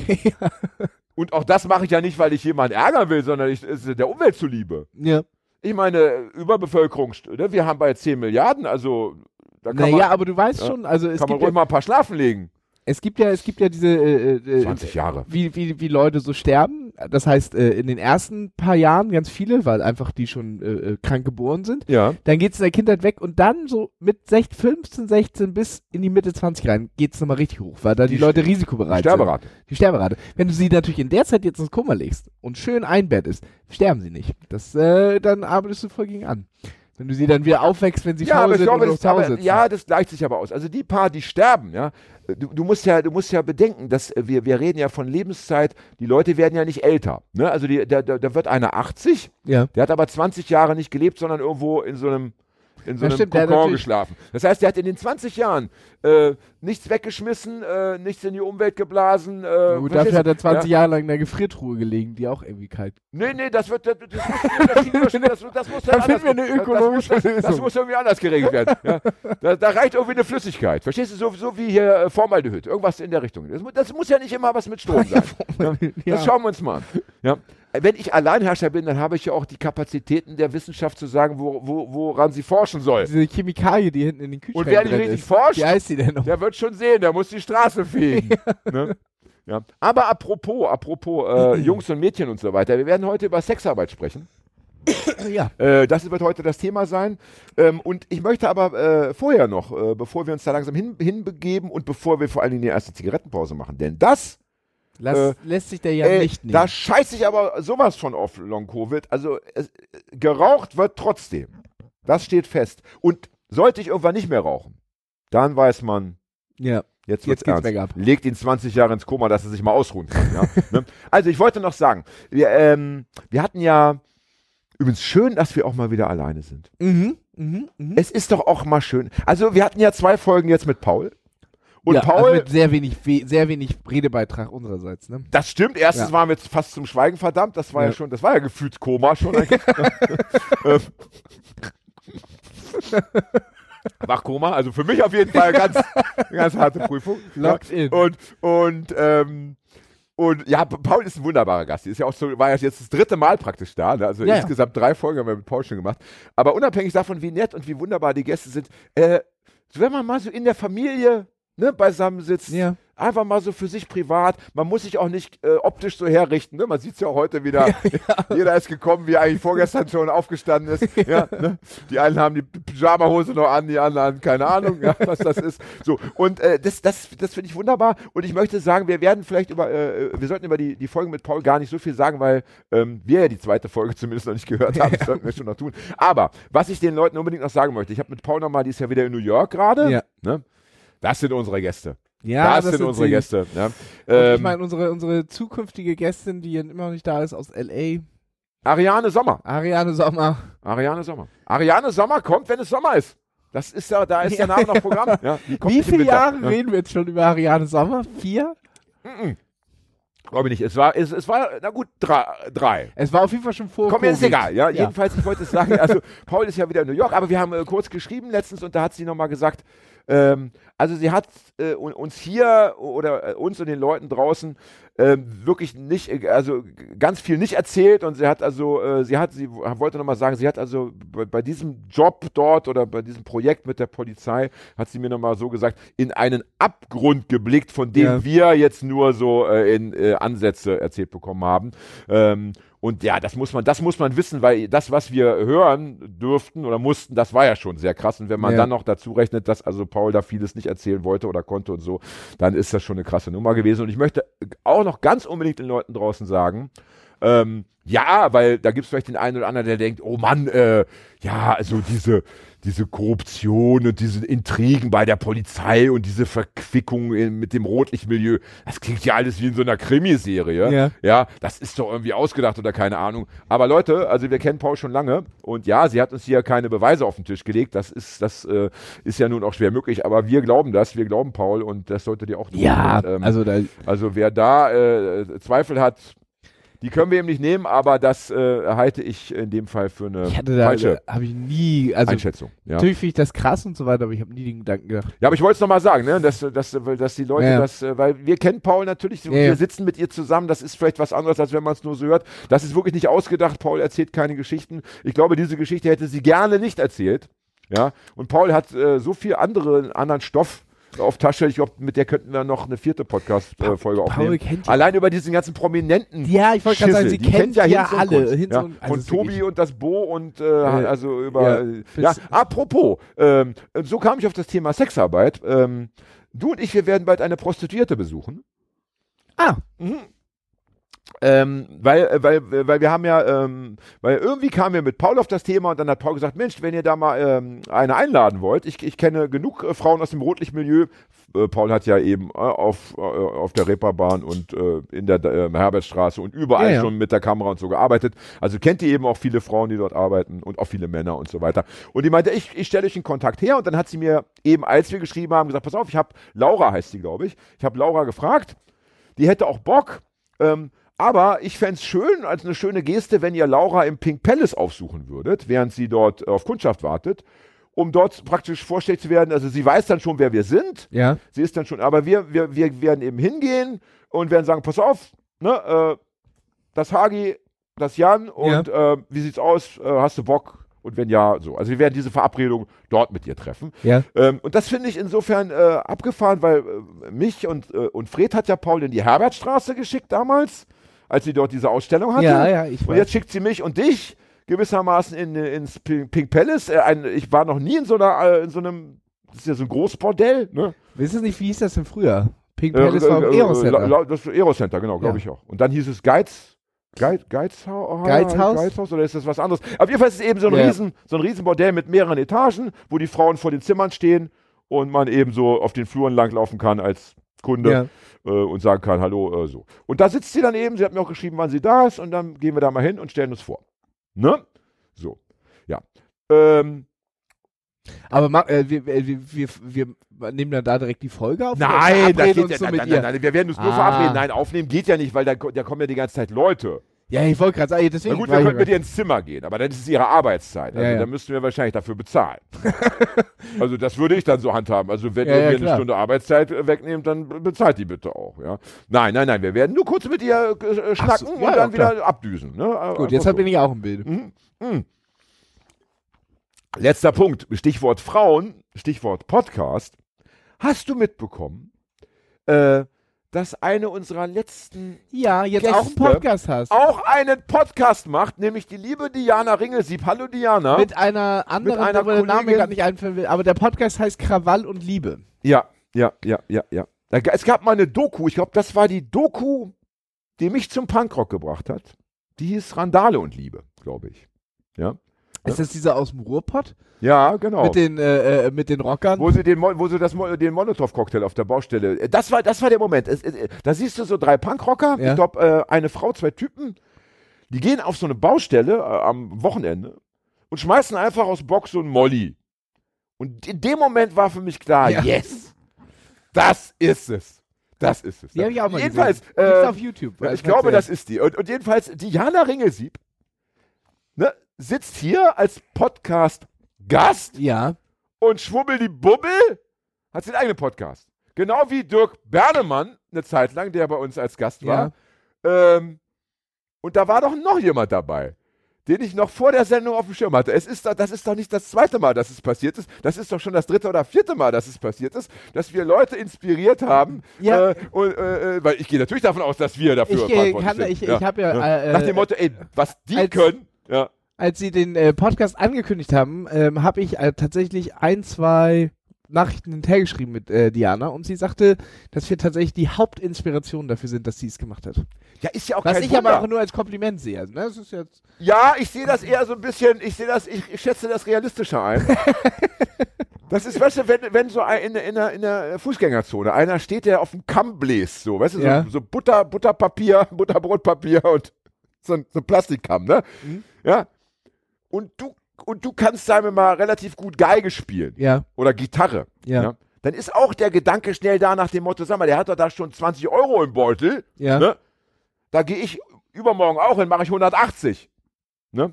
Und auch das mache ich ja nicht, weil ich jemanden ärgern will, sondern ich, es ist der Umwelt zuliebe. Ja. Ich meine, Überbevölkerung, ne, wir haben bei 10 Milliarden, also da kann, Naja, man, aber du weißt Ja. schon, also es kann man gibt, ja, ruhig mal ein paar schlafen legen. Es gibt ja, es gibt ja diese äh, äh, 20 Jahre. wie, wie, wie Leute so sterben. Das heißt, äh, in den ersten paar Jahren ganz viele, weil einfach die schon äh, äh, krank geboren sind. Ja. Dann geht's in der Kindheit weg und dann so mit 16, 15, 16 bis in die Mitte 20 rein geht's nochmal richtig hoch, weil da die, Die Leute risikobereit Sterberate. sind. Die Sterberate. Wenn du sie natürlich in der Zeit jetzt ins Koma legst und schön einbettest, sterben sie nicht. Das, äh, dann arbeitest du voll gegen an. Wenn du sie dann wieder aufwächst, wenn sie Ja, faul sind glaube, und das, aber, ja, das gleicht sich aber aus. Also die paar, die sterben, ja, du, du musst ja, du musst ja bedenken, dass äh, wir, wir reden ja von Lebenszeit, die Leute werden ja nicht älter. Ne? Also die, da, da, wird einer 80, ja. der hat aber 20 Jahre nicht gelebt, sondern irgendwo in so einem in so Ja, einem stimmt, Kokon geschlafen. Das heißt, der hat in den 20 Jahren äh, nichts weggeschmissen, äh, nichts in die Umwelt geblasen. Äh, Gut, dafür hat er 20 ja? Jahre lang in der Gefriertruhe gelegen, die auch irgendwie kalt. Nee, nee, das wird, das, das, muss, das, das, muss Da dann finden wir anders- eine ökologische das, das, das, muss irgendwie anders geregelt werden. Ja. Da, da reicht irgendwie eine Flüssigkeit. Verstehst du? So, so wie hier äh, Formaldehyd. Irgendwas in der Richtung. Das, mu- das muss ja nicht immer was mit Strom sein. Das schauen wir uns mal an. Ja. Wenn ich Alleinherrscher bin, dann habe ich ja auch die Kapazitäten der Wissenschaft zu sagen, wo, wo, woran sie forschen soll. Diese Chemikalie, die hinten in den Kühlschrank Und wer nicht drin richtig ist. forscht, Wie heißt die denn noch? der wird schon sehen, der muss die Straße fegen. ne? ja. Aber apropos, apropos äh, Jungs und Mädchen und so weiter, wir werden heute über Sexarbeit sprechen. ja. Äh, das wird heute das Thema sein. Ähm, und ich möchte aber äh, vorher noch, äh, bevor wir uns da langsam hin, hinbegeben und bevor wir vor allen Dingen die erste Zigarettenpause machen, denn das, Lass, Äh, lässt sich der ja äh, nicht nehmen. da scheiße ich aber sowas von auf Long-Covid. Also äh, geraucht wird trotzdem. Das steht fest. Und sollte ich irgendwann nicht mehr rauchen, dann weiß man, ja. Jetzt, Jetzt wird's geht's ernst. Legt ihn 20 Jahre ins Koma, dass er sich mal ausruhen kann. Ja? ne? Also ich wollte noch sagen, wir, ähm, wir hatten ja übrigens schön, dass wir auch mal wieder alleine sind. Mhm. Mhm. Mhm. Es ist doch auch mal schön. Also wir hatten ja zwei Folgen jetzt mit Paul. Und ja, Paul, also mit sehr wenig, we sehr wenig Redebeitrag unsererseits, ne? das stimmt, erstens Ja. waren wir jetzt fast zum Schweigen verdammt, das war ja, Ja. schon, das war ja Gefühlskoma schon eigentlich. Wachkoma, also für mich auf jeden Fall ganz, ganz harte Prüfung. Locked ja. in. Und, und, ähm, und ja, Paul ist ein wunderbarer Gast. Die ist ja auch so, war ja jetzt das dritte Mal praktisch da. Ne? Also Ja, ja. insgesamt drei Folgen haben wir mit Paul schon gemacht. Aber unabhängig davon, wie nett und wie wunderbar die Gäste sind, äh, wenn man mal so in der Familie ne, beisammen sitzt, Ja. einfach mal so für sich privat. Man muss sich auch nicht äh, optisch so herrichten. Ne? Man sieht es ja heute wieder. Jeder ist gekommen, wie er eigentlich vorgestern schon aufgestanden ist. Ja, ne? Die einen haben die Pyjama-Hose noch an, die anderen keine Ahnung, ja, was das ist. So und äh, das, das, das finde ich wunderbar. Und ich möchte sagen, wir werden vielleicht über, äh, wir sollten über die, die Folge mit Paul gar nicht so viel sagen, weil ähm, wir ja die zweite Folge zumindest noch nicht gehört haben. Das sollten wir schon noch tun. Aber was ich den Leuten unbedingt noch sagen möchte, ich habe mit Paul nochmal, die ist ja wieder in New York gerade. Ja. Ne? Das sind unsere Gäste. Ja, das, sind unsere sie. Gäste. Ja. Ähm, ich meine, unsere, unsere zukünftige Gästin, die immer noch nicht da ist, aus L.A., Ariane Sommer. Ariane Sommer. Ariane Sommer. Ariane Sommer kommt, wenn es Sommer ist. Das ist ja, da ist danach noch Programm. Ja, die Wie viele. Jahre ja. reden wir jetzt schon über Ariane Sommer? Vier? Glaube ich nicht. Es war, es, es war, na gut, drei. drei. Es war auf jeden Fall schon vor. Komm, mir ist egal. Ja, jedenfalls, ich wollte es sagen, also Paul ist ja wieder in New York, aber wir haben äh, kurz geschrieben letztens und da hat sie nochmal gesagt, ähm, also sie hat äh, un- uns hier oder äh, uns und den Leuten draußen ähm, wirklich nicht, äh, also ganz viel nicht erzählt und sie hat also, äh, sie hat, sie wollte nochmal sagen, sie hat also bei, bei diesem Job dort oder bei diesem Projekt mit der Polizei, hat sie mir nochmal so gesagt, in einen Abgrund geblickt, von dem Ja. wir jetzt nur so äh, in äh, Ansätze erzählt bekommen haben. Ähm, und ja, das muss man, das muss man wissen, weil das, was wir hören dürften oder mussten, das war ja schon sehr krass. Und wenn man Ja. dann noch dazu rechnet, dass also Paul da vieles nicht erzählen wollte oder konnte und so, dann ist das schon eine krasse Nummer gewesen. Und ich möchte auch noch ganz unbedingt den Leuten draußen sagen, ähm, ja, weil da gibt es vielleicht den einen oder anderen, der denkt, oh Mann, äh, ja, also diese, diese Korruption und diese Intrigen bei der Polizei und diese Verquickung in, mit dem Rotlichtmilieu, das klingt ja alles wie in so einer Krimiserie. Ja. ja, das ist doch irgendwie ausgedacht oder keine Ahnung. Aber Leute, also wir kennen Paul schon lange und ja, sie hat uns hier keine Beweise auf den Tisch gelegt. Das ist, das äh, ist ja nun auch schwer möglich, aber wir glauben das, wir glauben Paul und das solltet ihr auch tun. Ja, und, ähm, also also wer da äh, Zweifel hat, die können wir ihm nicht nehmen, aber das äh, halte ich in dem Fall für eine ich hatte da, falsche habe ich nie, also Einschätzung. Ja. natürlich finde ich das krass und so weiter, aber ich habe nie den Gedanken gedacht. ja, aber ich wollte es nochmal sagen, ne? dass, dass, dass die Leute Ja. das, äh, weil wir kennen Paul natürlich, Ja, wir sitzen mit ihr zusammen, das ist vielleicht was anderes, als wenn man es nur so hört. Das ist wirklich nicht ausgedacht, Paul erzählt keine Geschichten. Ich glaube, diese Geschichte hätte sie gerne nicht erzählt. Ja, und Paul hat äh, so viel andere, anderen Stoff auf Tasche. Ich glaube, mit der könnten wir noch eine vierte Podcast-Folge aufnehmen. ja- Allein über diesen ganzen Prominenten. Ja, ich wollte gerade sagen, sie kennt ja, und alle. Hinz ja, und- also von ist Tobi und das Bo und äh, also über ja, äh, ja, apropos, ähm, so kam ich auf das Thema Sexarbeit. Ähm, du und ich, wir werden bald eine Prostituierte besuchen. Ah, Mhm. Ähm, weil, äh, weil, äh, weil wir haben ja, ähm, weil irgendwie kamen wir mit Paul auf das Thema und dann hat Paul gesagt, Mensch, wenn ihr da mal ähm, eine einladen wollt, ich, ich kenne genug äh, Frauen aus dem Rotlichtmilieu. Äh, Paul hat ja eben äh, auf, äh, auf der Reeperbahn und äh, in der Herbertstraße und überall Ja, ja. schon mit der Kamera und so gearbeitet. Also kennt ihr eben auch viele Frauen, die dort arbeiten und auch viele Männer und so weiter. Und die meinte, ich, ich stelle euch einen Kontakt her und dann hat sie mir eben, als wir geschrieben haben, gesagt, pass auf, ich habe, Laura heißt sie, glaube ich, ich habe Laura gefragt, die hätte auch Bock, ähm, aber ich fände es schön, als eine schöne Geste, wenn ihr Laura im Pink Palace aufsuchen würdet, während sie dort auf Kundschaft wartet, um dort praktisch vorstellig zu werden. Also sie weiß dann schon, wer wir sind. ja. Sie ist dann schon, aber wir, wir, wir werden eben hingehen und werden sagen, pass auf, ne, äh, das Hagi, das Jan und äh, wie sieht's aus? Äh, hast du Bock? Und wenn ja, so. Also wir werden diese Verabredung dort mit ihr treffen. Ja. Ähm, und das finde ich insofern äh, abgefahren, weil äh, mich und, äh, und Fred hat ja Paul in die Herbertstraße geschickt damals, als sie dort diese Ausstellung hatte. Ja, ja, ich Und weiß. jetzt schickt sie mich und dich gewissermaßen in, ins Pink, Palace. Äh, ein, ich war noch nie in so einer, äh, in so einem, das ist ja so ein Großbordell, ne? Wisst ihr nicht, wie hieß das denn früher? Pink Äh, Palace war äh, im äh, Aerocenter. Das Aerocenter, genau, glaube Ja. ich auch. Und dann hieß es Geiz, Geiz, Geizhaus, Geizhaus? Geizhaus oder ist das was anderes? Auf jeden Fall ist es eben so ein, Ja. Riesen, so ein Riesenbordell mit mehreren Etagen, wo die Frauen vor den Zimmern stehen und man eben so auf den Fluren langlaufen kann als Kunde Ja. Äh, und sagen kann, hallo, äh, so. Und da sitzt sie dann eben, sie hat mir auch geschrieben, wann sie da ist und dann gehen wir da mal hin und stellen uns vor. Ne? So, ja. Ähm, Aber äh, wir, wir, wir, wir, wir nehmen dann da direkt die Folge auf? nein, das geht ja, so nein, nein, nein, wir werden uns nur Ah. verabreden. Nein, aufnehmen geht ja nicht, weil da, da kommen ja die ganze Zeit Leute. Ja, ich wollte gerade sagen, Na deswegen. gut, war wir könnten mit ihr ins Zimmer gehen, aber das ist ihre Arbeitszeit. Also Ja, ja. da müssten wir wahrscheinlich dafür bezahlen. also das würde ich dann so handhaben. Also wenn Ja, ihr mir eine. Stunde Arbeitszeit äh, wegnehmt, dann be- bezahlt die bitte auch. Ja? Nein, nein, nein, wir werden nur kurz mit ihr äh, schnacken ja, und dann klar. wieder abdüsen. Ne? Äh, Gut, jetzt einfach bin ich auch im Bild. so. Letzter Punkt, Stichwort Frauen, Stichwort Podcast. Hast du mitbekommen, äh, dass eine unserer letzten Ja, jetzt Gäste auch einen Podcast hast. auch einen Podcast macht, nämlich die liebe Diana Ringelsieb. Hallo Diana. Mit einer anderen, einer wo mir der Name Kollegin. gerade nicht einfallen will. Aber der Podcast heißt Krawall und Liebe. Ja, ja, ja, ja, ja. Es gab mal eine Doku, ich glaube, das war die Doku, die mich zum Punkrock gebracht hat. Die hieß Randale und Liebe, glaube ich. Ja. Ist das dieser aus dem Ruhrpott? Ja, genau. Mit den, äh, äh, mit den Rockern? wo sie den, wo sie das, den Molotow-Cocktail auf der Baustelle. äh, Das war, das war der Moment. Es, da siehst du so drei Punkrocker, Ja. ich glaube, äh, eine Frau, zwei Typen, die gehen auf so eine Baustelle äh, am Wochenende und schmeißen einfach aus Box so ein Molly. Und in dem Moment war für mich klar, Ja. yes, das ist es. Das ist es. Die habe ich auch mal Jedenfalls, gesehen. Äh, auf YouTube. Ich glaube, das ist die. Und, und jedenfalls, Diana Ringelsieb ne, sitzt hier als Podcast-Gast Ja. und Schwubbel die Bubbel hat seinen eigenen Podcast. Genau wie Dirk Bernemann eine Zeit lang, der bei uns als Gast war. Ähm, und da war doch noch jemand dabei, den ich noch vor der Sendung auf dem Schirm hatte. Es ist, das ist doch nicht das zweite Mal, dass es passiert ist. Das ist doch schon das dritte oder vierte Mal, dass es passiert ist, dass wir Leute inspiriert haben. Ja. Äh, und, äh, weil ich gehe natürlich davon aus, dass wir dafür Ich, verantwortlich kann- sind. ich- ich hab ja, äh, Nach dem Motto, ey, was die können. Ja. Als sie den äh, Podcast angekündigt haben, ähm, habe ich äh, tatsächlich ein, zwei Nachrichten hinterhergeschrieben mit äh, Diana und sie sagte, dass wir tatsächlich die Hauptinspiration dafür sind, dass sie es gemacht hat. ja, ist ja auch Was ich Wunder. aber auch nur als Kompliment sehe. Also, ne? das ist jetzt Ja, ich sehe das eher so ein bisschen, ich sehe das, ich, ich schätze das realistischer ein. Das ist, weißt du, wenn, wenn so ein, in, der- in, der, in der Fußgängerzone einer steht, der auf dem Kamm bläst, so, weißt du, Ja. so, so Butter, Butterpapier, Butterbrotpapier und so ein, so ein Plastikkamm, ne? Mhm. Ja. Und du, und du kannst, sagen wir mal, relativ gut Geige spielen ja, oder Gitarre. ja, Dann ist auch der Gedanke schnell da nach dem Motto, sag mal, der hat doch da schon 20 Euro im Beutel. ja. Ne? Da gehe ich übermorgen auch hin, mache ich 180. Ne?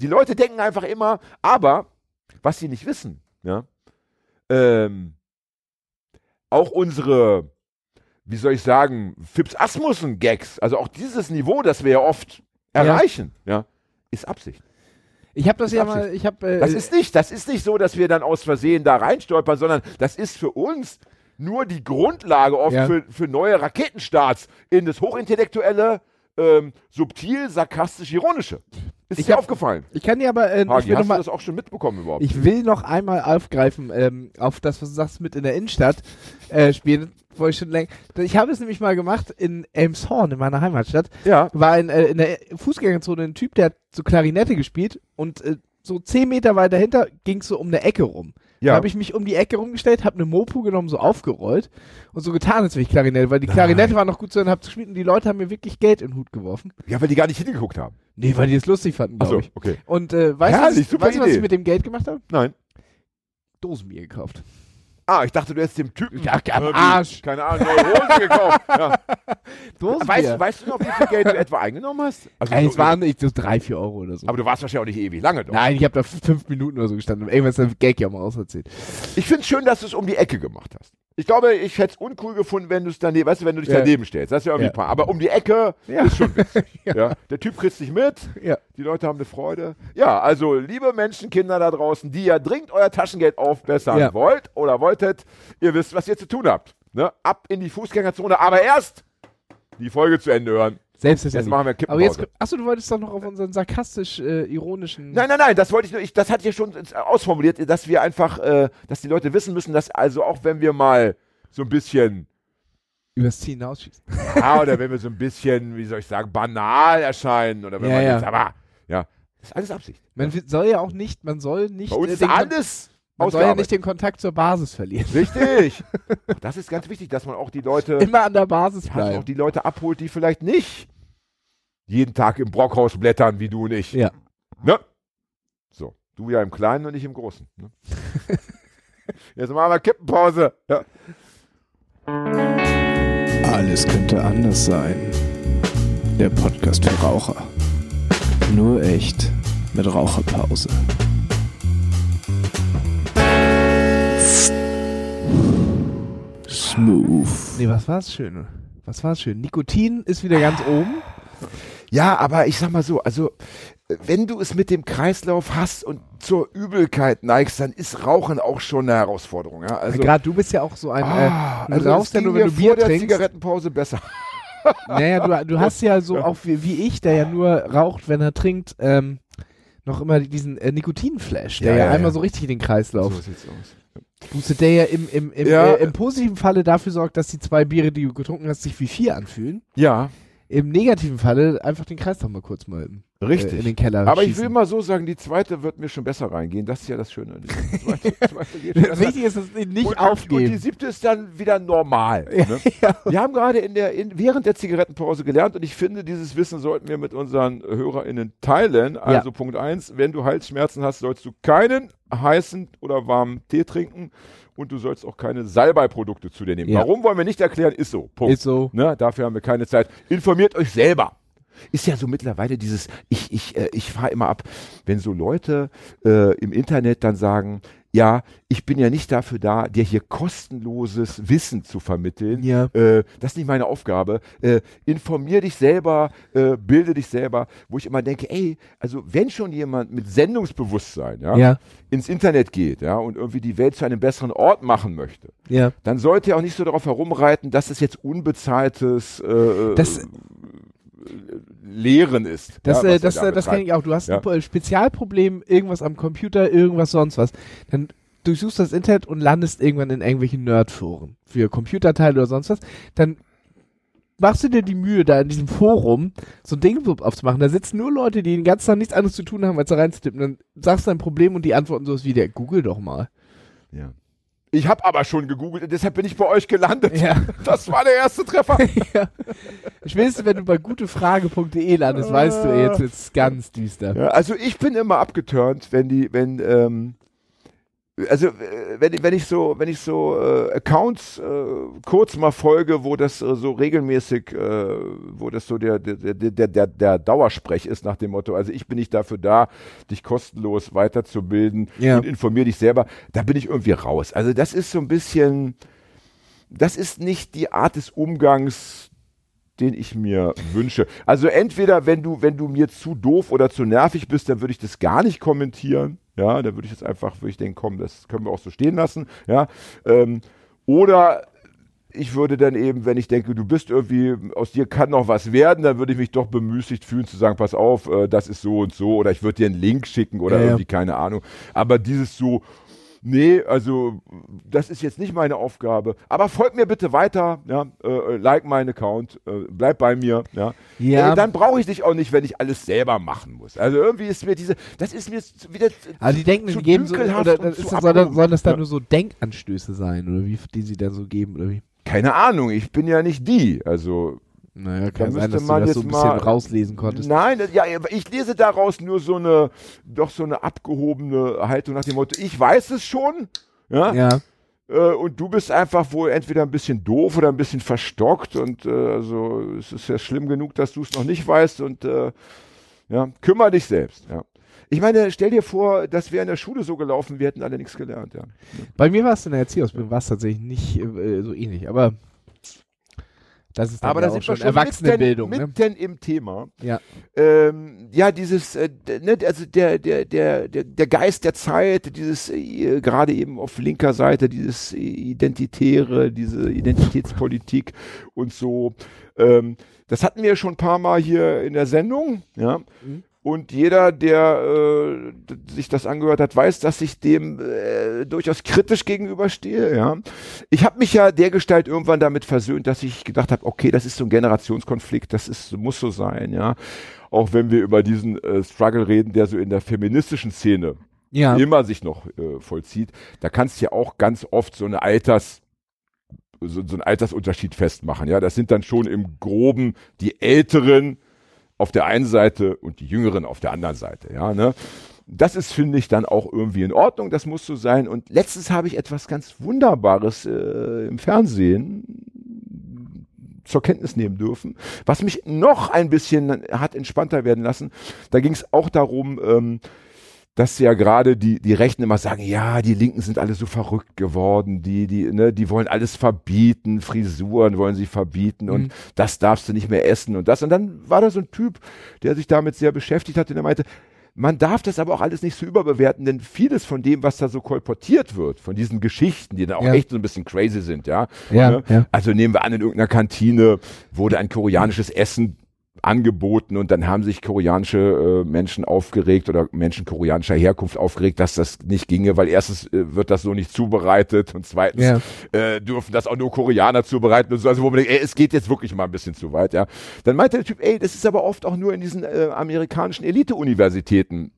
Die Leute denken einfach immer, aber was sie nicht wissen, ja, ähm, auch unsere, wie soll ich sagen, Fips Asmussen-Gags, also auch dieses Niveau, das wir ja oft erreichen, ja, ist Absicht. Ich habe das Ist ja mal, ich habe äh, Das ist nicht, das ist nicht so, dass wir dann aus Versehen da reinstolpern, sondern das ist für uns nur die Grundlage oft Ja. für, für neue Raketenstarts in das hochintellektuelle, ähm, subtil, sarkastisch, ironische. Ist Ich dir hab- aufgefallen? ich kann dir aber, äh, ich Hagi, hast mal, du das auch schon mitbekommen überhaupt? Ich will noch einmal aufgreifen ähm, auf das, was du sagst, mit in der Innenstadt äh, spielen. Wo ich schon länger. Ich habe es nämlich mal gemacht in Elmshorn, in meiner Heimatstadt. ja. War ein, äh, in der Fußgängerzone ein Typ, der hat so Klarinette gespielt und äh, so zehn Meter weiter dahinter ging es so um eine Ecke rum. Da Ja. habe ich mich um die Ecke rumgestellt, habe eine Mopo genommen, so aufgerollt und so getan, als wäre ich Klarinette, weil die Klarinette war noch gut zu hören, hab gespielt und die Leute haben mir wirklich Geld in den Hut geworfen. ja, weil die gar nicht hingeguckt haben. Nee, weil die es lustig fanden, glaube Achso, ich. okay. Und äh, weißt du, was, weißt du, was ich mit dem Geld gemacht habe? Nein. Dosenbier gekauft. Ah, ich dachte, du hättest dem Typen Ja, am Arsch. keine Ahnung, neue Hose gekauft. Ja. Weißt, weißt du noch, wie viel Geld du etwa eingenommen hast? Also Ey, so- es waren nicht so drei, vier Euro oder so. aber du warst wahrscheinlich auch nicht ewig lange dort. Nein, ich habe da fünf Minuten oder so gestanden. Irgendwas hat Gag ja mal auserzählt. Ich finde es schön, dass du es um die Ecke gemacht hast. Ich glaube, ich hätte es uncool gefunden, wenn du es daneben, weißt du, wenn du dich Ja. daneben stellst. Das ist ja irgendwie Ja. ein paar. Aber um die Ecke Ja. ist schon witzig. Ja. Der Typ kriegt dich mit. Ja. Die Leute haben eine Freude. Ja, also liebe Menschenkinder da draußen, die ja dringend euer Taschengeld aufbessern wollt oder wolltet, ihr wisst, was ihr zu tun habt. Ne? Ab in die Fußgängerzone, aber erst die Folge zu Ende hören. Selbstverständlich. Jetzt machen wir Aber jetzt, Kippenpause. achso, du wolltest doch noch auf unseren sarkastisch-ironischen. Nein, nein, nein, das wollte ich nur, ich, das hatte ich ja schon ausformuliert, dass wir einfach, äh, dass die Leute wissen müssen, dass also auch wenn wir mal so ein bisschen Übers Ziel hinausschießen. Ja, oder wenn wir so ein bisschen, wie soll ich sagen, banal erscheinen oder wenn Ja, man ja. jetzt, aber ja, das ist alles Absicht. Man soll ja auch nicht, man soll nicht, Bei uns äh, ist alles man soll ja nicht den Kontakt zur Basis verlieren. Richtig. Das ist ganz wichtig, dass man auch die Leute, Immer an der Basis dass man auch die Leute abholt, die vielleicht nicht jeden Tag im Brockhaus blättern, wie du und ich. Ja. Ne? So, du ja im Kleinen und ich im Großen. Ne? Jetzt machen wir Kippenpause. Ja. Alles könnte anders sein. Der Podcast für Raucher. Nur echt mit Raucherpause. Smooth. Nee, was war's schön? Was war's schön? Nikotin ist wieder ganz oben. Ja, aber ich sag mal so, also äh, wenn du es mit dem Kreislauf hast und zur Übelkeit neigst, dann ist Rauchen auch schon eine Herausforderung. Ja? Also, Gerade du bist ja auch so ein. ah, äh, du also rauchst ja nur, wenn du Bier vor der trinkst. Zigarettenpause besser. Naja, du, du hast ja so auch wie, wie ich, der ja nur raucht, wenn er trinkt, ähm, noch immer diesen äh, Nikotinflash, der Ja, ja, ja, einmal ja. so richtig in den Kreislauf sieht's aus. Boostet, der ja im, im, im, Ja. äh, im positiven Falle dafür sorgt, dass die zwei Biere, die du getrunken hast, sich wie vier anfühlen. Ja, Im negativen Falle einfach den Kreislauf mal kurz mal Richtig. äh, in den Keller Aber ich schießen. will mal so sagen, die zweite wird mir schon besser reingehen. Das ist ja das Schöne. Die zweite, zweite geht. Wichtig ist, dass sie nicht und, aufgeben. Und die siebte ist dann wieder normal. Ne? ja. Wir haben gerade in der, in, während der Zigarettenpause gelernt und ich finde, dieses Wissen sollten wir mit unseren HörerInnen teilen. Also Punkt eins, wenn du Halsschmerzen hast, sollst du keinen heißen oder warmen Tee trinken und du sollst auch keine Salbeiprodukte zu dir nehmen. Ja. Warum wollen wir nicht erklären? Ist so. Punkt. Ist so. Ne? Dafür haben wir keine Zeit. Informiert euch selber. Ist ja so mittlerweile dieses, ich, ich, äh, ich fahre immer ab, wenn so Leute äh, im Internet dann sagen, ja, ich bin ja nicht dafür da, dir hier kostenloses Wissen zu vermitteln. Ja. Äh, das ist nicht meine Aufgabe. Äh, informier dich selber, äh, bilde dich selber, wo ich immer denke, ey, also wenn schon jemand mit Sendungsbewusstsein ja, Ja. ins Internet geht ja, und irgendwie die Welt zu einem besseren Ort machen möchte, Ja. dann sollte er auch nicht so darauf herumreiten, dass es jetzt unbezahltes äh, Das- Lehren ist. Das, ja, äh, das, er da äh, das kenne ich auch. Du hast Ja. ein Spezialproblem, irgendwas am Computer, irgendwas sonst was. Dann durchsuchst das Internet und landest irgendwann in irgendwelchen Nerdforen für Computerteile oder sonst was. Dann machst du dir die Mühe, da in diesem Forum so ein Ding aufzumachen. Da sitzen nur Leute, die den ganzen Tag nichts anderes zu tun haben, als da reinzutippen. Dann sagst du dein Problem und die antworten sowas wie der Google doch mal. Ja. Ich habe aber schon gegoogelt und deshalb bin ich bei euch gelandet. Ja. Das war der erste Treffer. ja. Spätestens, wenn du bei gutefrage.de landest, weißt du, jetzt wird's ganz düster. Ja, also ich bin immer abgeturnt, wenn die, wenn, ähm, also äh, wenn, wenn ich so, wenn ich so äh, Accounts äh, kurz mal folge, wo das äh, so regelmäßig, äh, wo das so der, der, der, der, der, der Dauersprech ist nach dem Motto, also ich bin nicht dafür da, dich kostenlos weiterzubilden Ja. und informier dich selber, da bin ich irgendwie raus. Also das ist so ein bisschen, das ist nicht die Art des Umgangs, den ich mir wünsche. Also entweder, wenn du, wenn du mir zu doof oder zu nervig bist, dann würde ich das gar nicht kommentieren. Ja, dann würde ich jetzt einfach, würde ich denken, komm, das können wir auch so stehen lassen. Ja, ähm, oder ich würde dann eben, wenn ich denke, du bist irgendwie, aus dir kann noch was werden, dann würde ich mich doch bemüßigt fühlen zu sagen, pass auf, äh, das ist so und so, oder ich würde dir einen Link schicken oder ja. irgendwie, keine Ahnung. Aber dieses so, nee, also das ist jetzt nicht meine Aufgabe. Aber folgt mir bitte weiter, ja, äh, like meinen Account, äh, bleib bei mir, ja. Ja. Äh, dann brauche ich dich auch nicht, wenn ich alles selber machen muss. Also irgendwie ist mir diese, das ist mir wieder Also die denken, zu die geben so, oder und das zu ist, soll, das, sollen das dann Ja. nur so Denkanstöße sein, oder wie, die sie dann so geben, oder wie? Keine Ahnung, ich bin ja nicht die, also Naja, Da kann sein, müsste dass du man das so ein bisschen mal- rauslesen konntest. Nein, ja, ich lese daraus nur so eine, doch so eine abgehobene Haltung nach dem Motto, ich weiß es schon, ja, Ja, äh, und du bist einfach wohl entweder ein bisschen doof oder ein bisschen verstockt und äh, also es ist ja schlimm genug, dass du es noch nicht weißt und äh, ja, kümmere dich selbst, ja. Ich meine, stell dir vor, das wäre in der Schule so gelaufen, wir hätten alle nichts gelernt, ja. bei mir war es in der Erzieherausbildung, war es tatsächlich nicht äh, so ähnlich, aber das ist Aber ja da sind wir schon schon Erwachsenenbildung, mitten, ne? mitten im Thema. Ja. Ähm, ja, dieses, äh, ne, also der, der, der, der, der Geist der Zeit, dieses äh, gerade eben auf linker Seite, dieses Identitäre, diese Identitätspolitik und so. Ähm, das hatten wir schon ein paar Mal hier in der Sendung, ja. Mhm. Und jeder, der äh, sich das angehört hat, weiß, dass ich dem äh, durchaus kritisch gegenüberstehe. Ja. Ich habe mich ja dergestalt irgendwann damit versöhnt, dass ich gedacht habe, okay, das ist so ein Generationskonflikt, das ist, muss so sein. Ja. Auch wenn wir über diesen äh, Struggle reden, der so in der feministischen Szene Ja, immer sich noch äh, vollzieht, da kannst du ja auch ganz oft so eine Alters so, so einen Altersunterschied festmachen. Ja, das sind dann schon im Groben die Älteren auf der einen Seite und die Jüngeren auf der anderen Seite. Ja, ne? Das ist, finde ich, dann auch irgendwie in Ordnung. Das muss so sein. Und letztens habe ich etwas ganz Wunderbares äh, im Fernsehen zur Kenntnis nehmen dürfen, was mich noch ein bisschen hat entspannter werden lassen. Da ging es auch darum, ähm, dass ja gerade die, die Rechten immer sagen, ja, die Linken sind alle so verrückt geworden, die, die, ne, die wollen alles verbieten, Frisuren wollen sie verbieten und Mhm. das darfst du nicht mehr essen und das. Und dann war da so ein Typ, der sich damit sehr beschäftigt hat und der meinte, man darf das aber auch alles nicht so überbewerten, denn vieles von dem, was da so kolportiert wird, von diesen Geschichten, die dann auch Ja. echt so ein bisschen crazy sind, ja. Ja, ne? ja. Also nehmen wir an, in irgendeiner Kantine wurde ein koreanisches Essen angeboten und dann haben sich koreanische äh, Menschen aufgeregt oder Menschen koreanischer Herkunft aufgeregt, dass das nicht ginge, weil erstens äh, wird das so nicht zubereitet und zweitens Ja. äh, dürfen das auch nur Koreaner zubereiten und so, also wo man denkt, ey, es geht jetzt wirklich mal ein bisschen zu weit, ja. Dann meinte der Typ, ey, das ist aber oft auch nur in diesen äh, amerikanischen Elite-Universitäten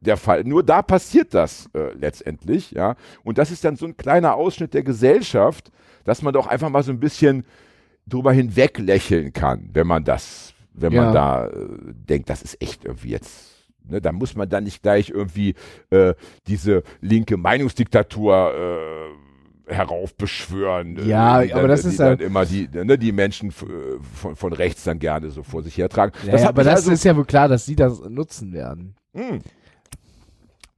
der Fall. Nur da passiert das äh, letztendlich, ja. Und das ist dann so ein kleiner Ausschnitt der Gesellschaft, dass man doch einfach mal so ein bisschen drüber hinweg lächeln kann, wenn man das, wenn Ja. man da äh, denkt, das ist echt irgendwie jetzt. Ne, da muss man dann nicht gleich irgendwie äh, diese linke Meinungsdiktatur äh, heraufbeschwören. äh, Ja, die aber dann, das die ist dann halt- immer die, ne, die Menschen äh, von, von rechts dann gerne so vor sich hertragen. Ja, das ja, aber das also, ist ja wohl klar, dass sie das nutzen werden. Mh.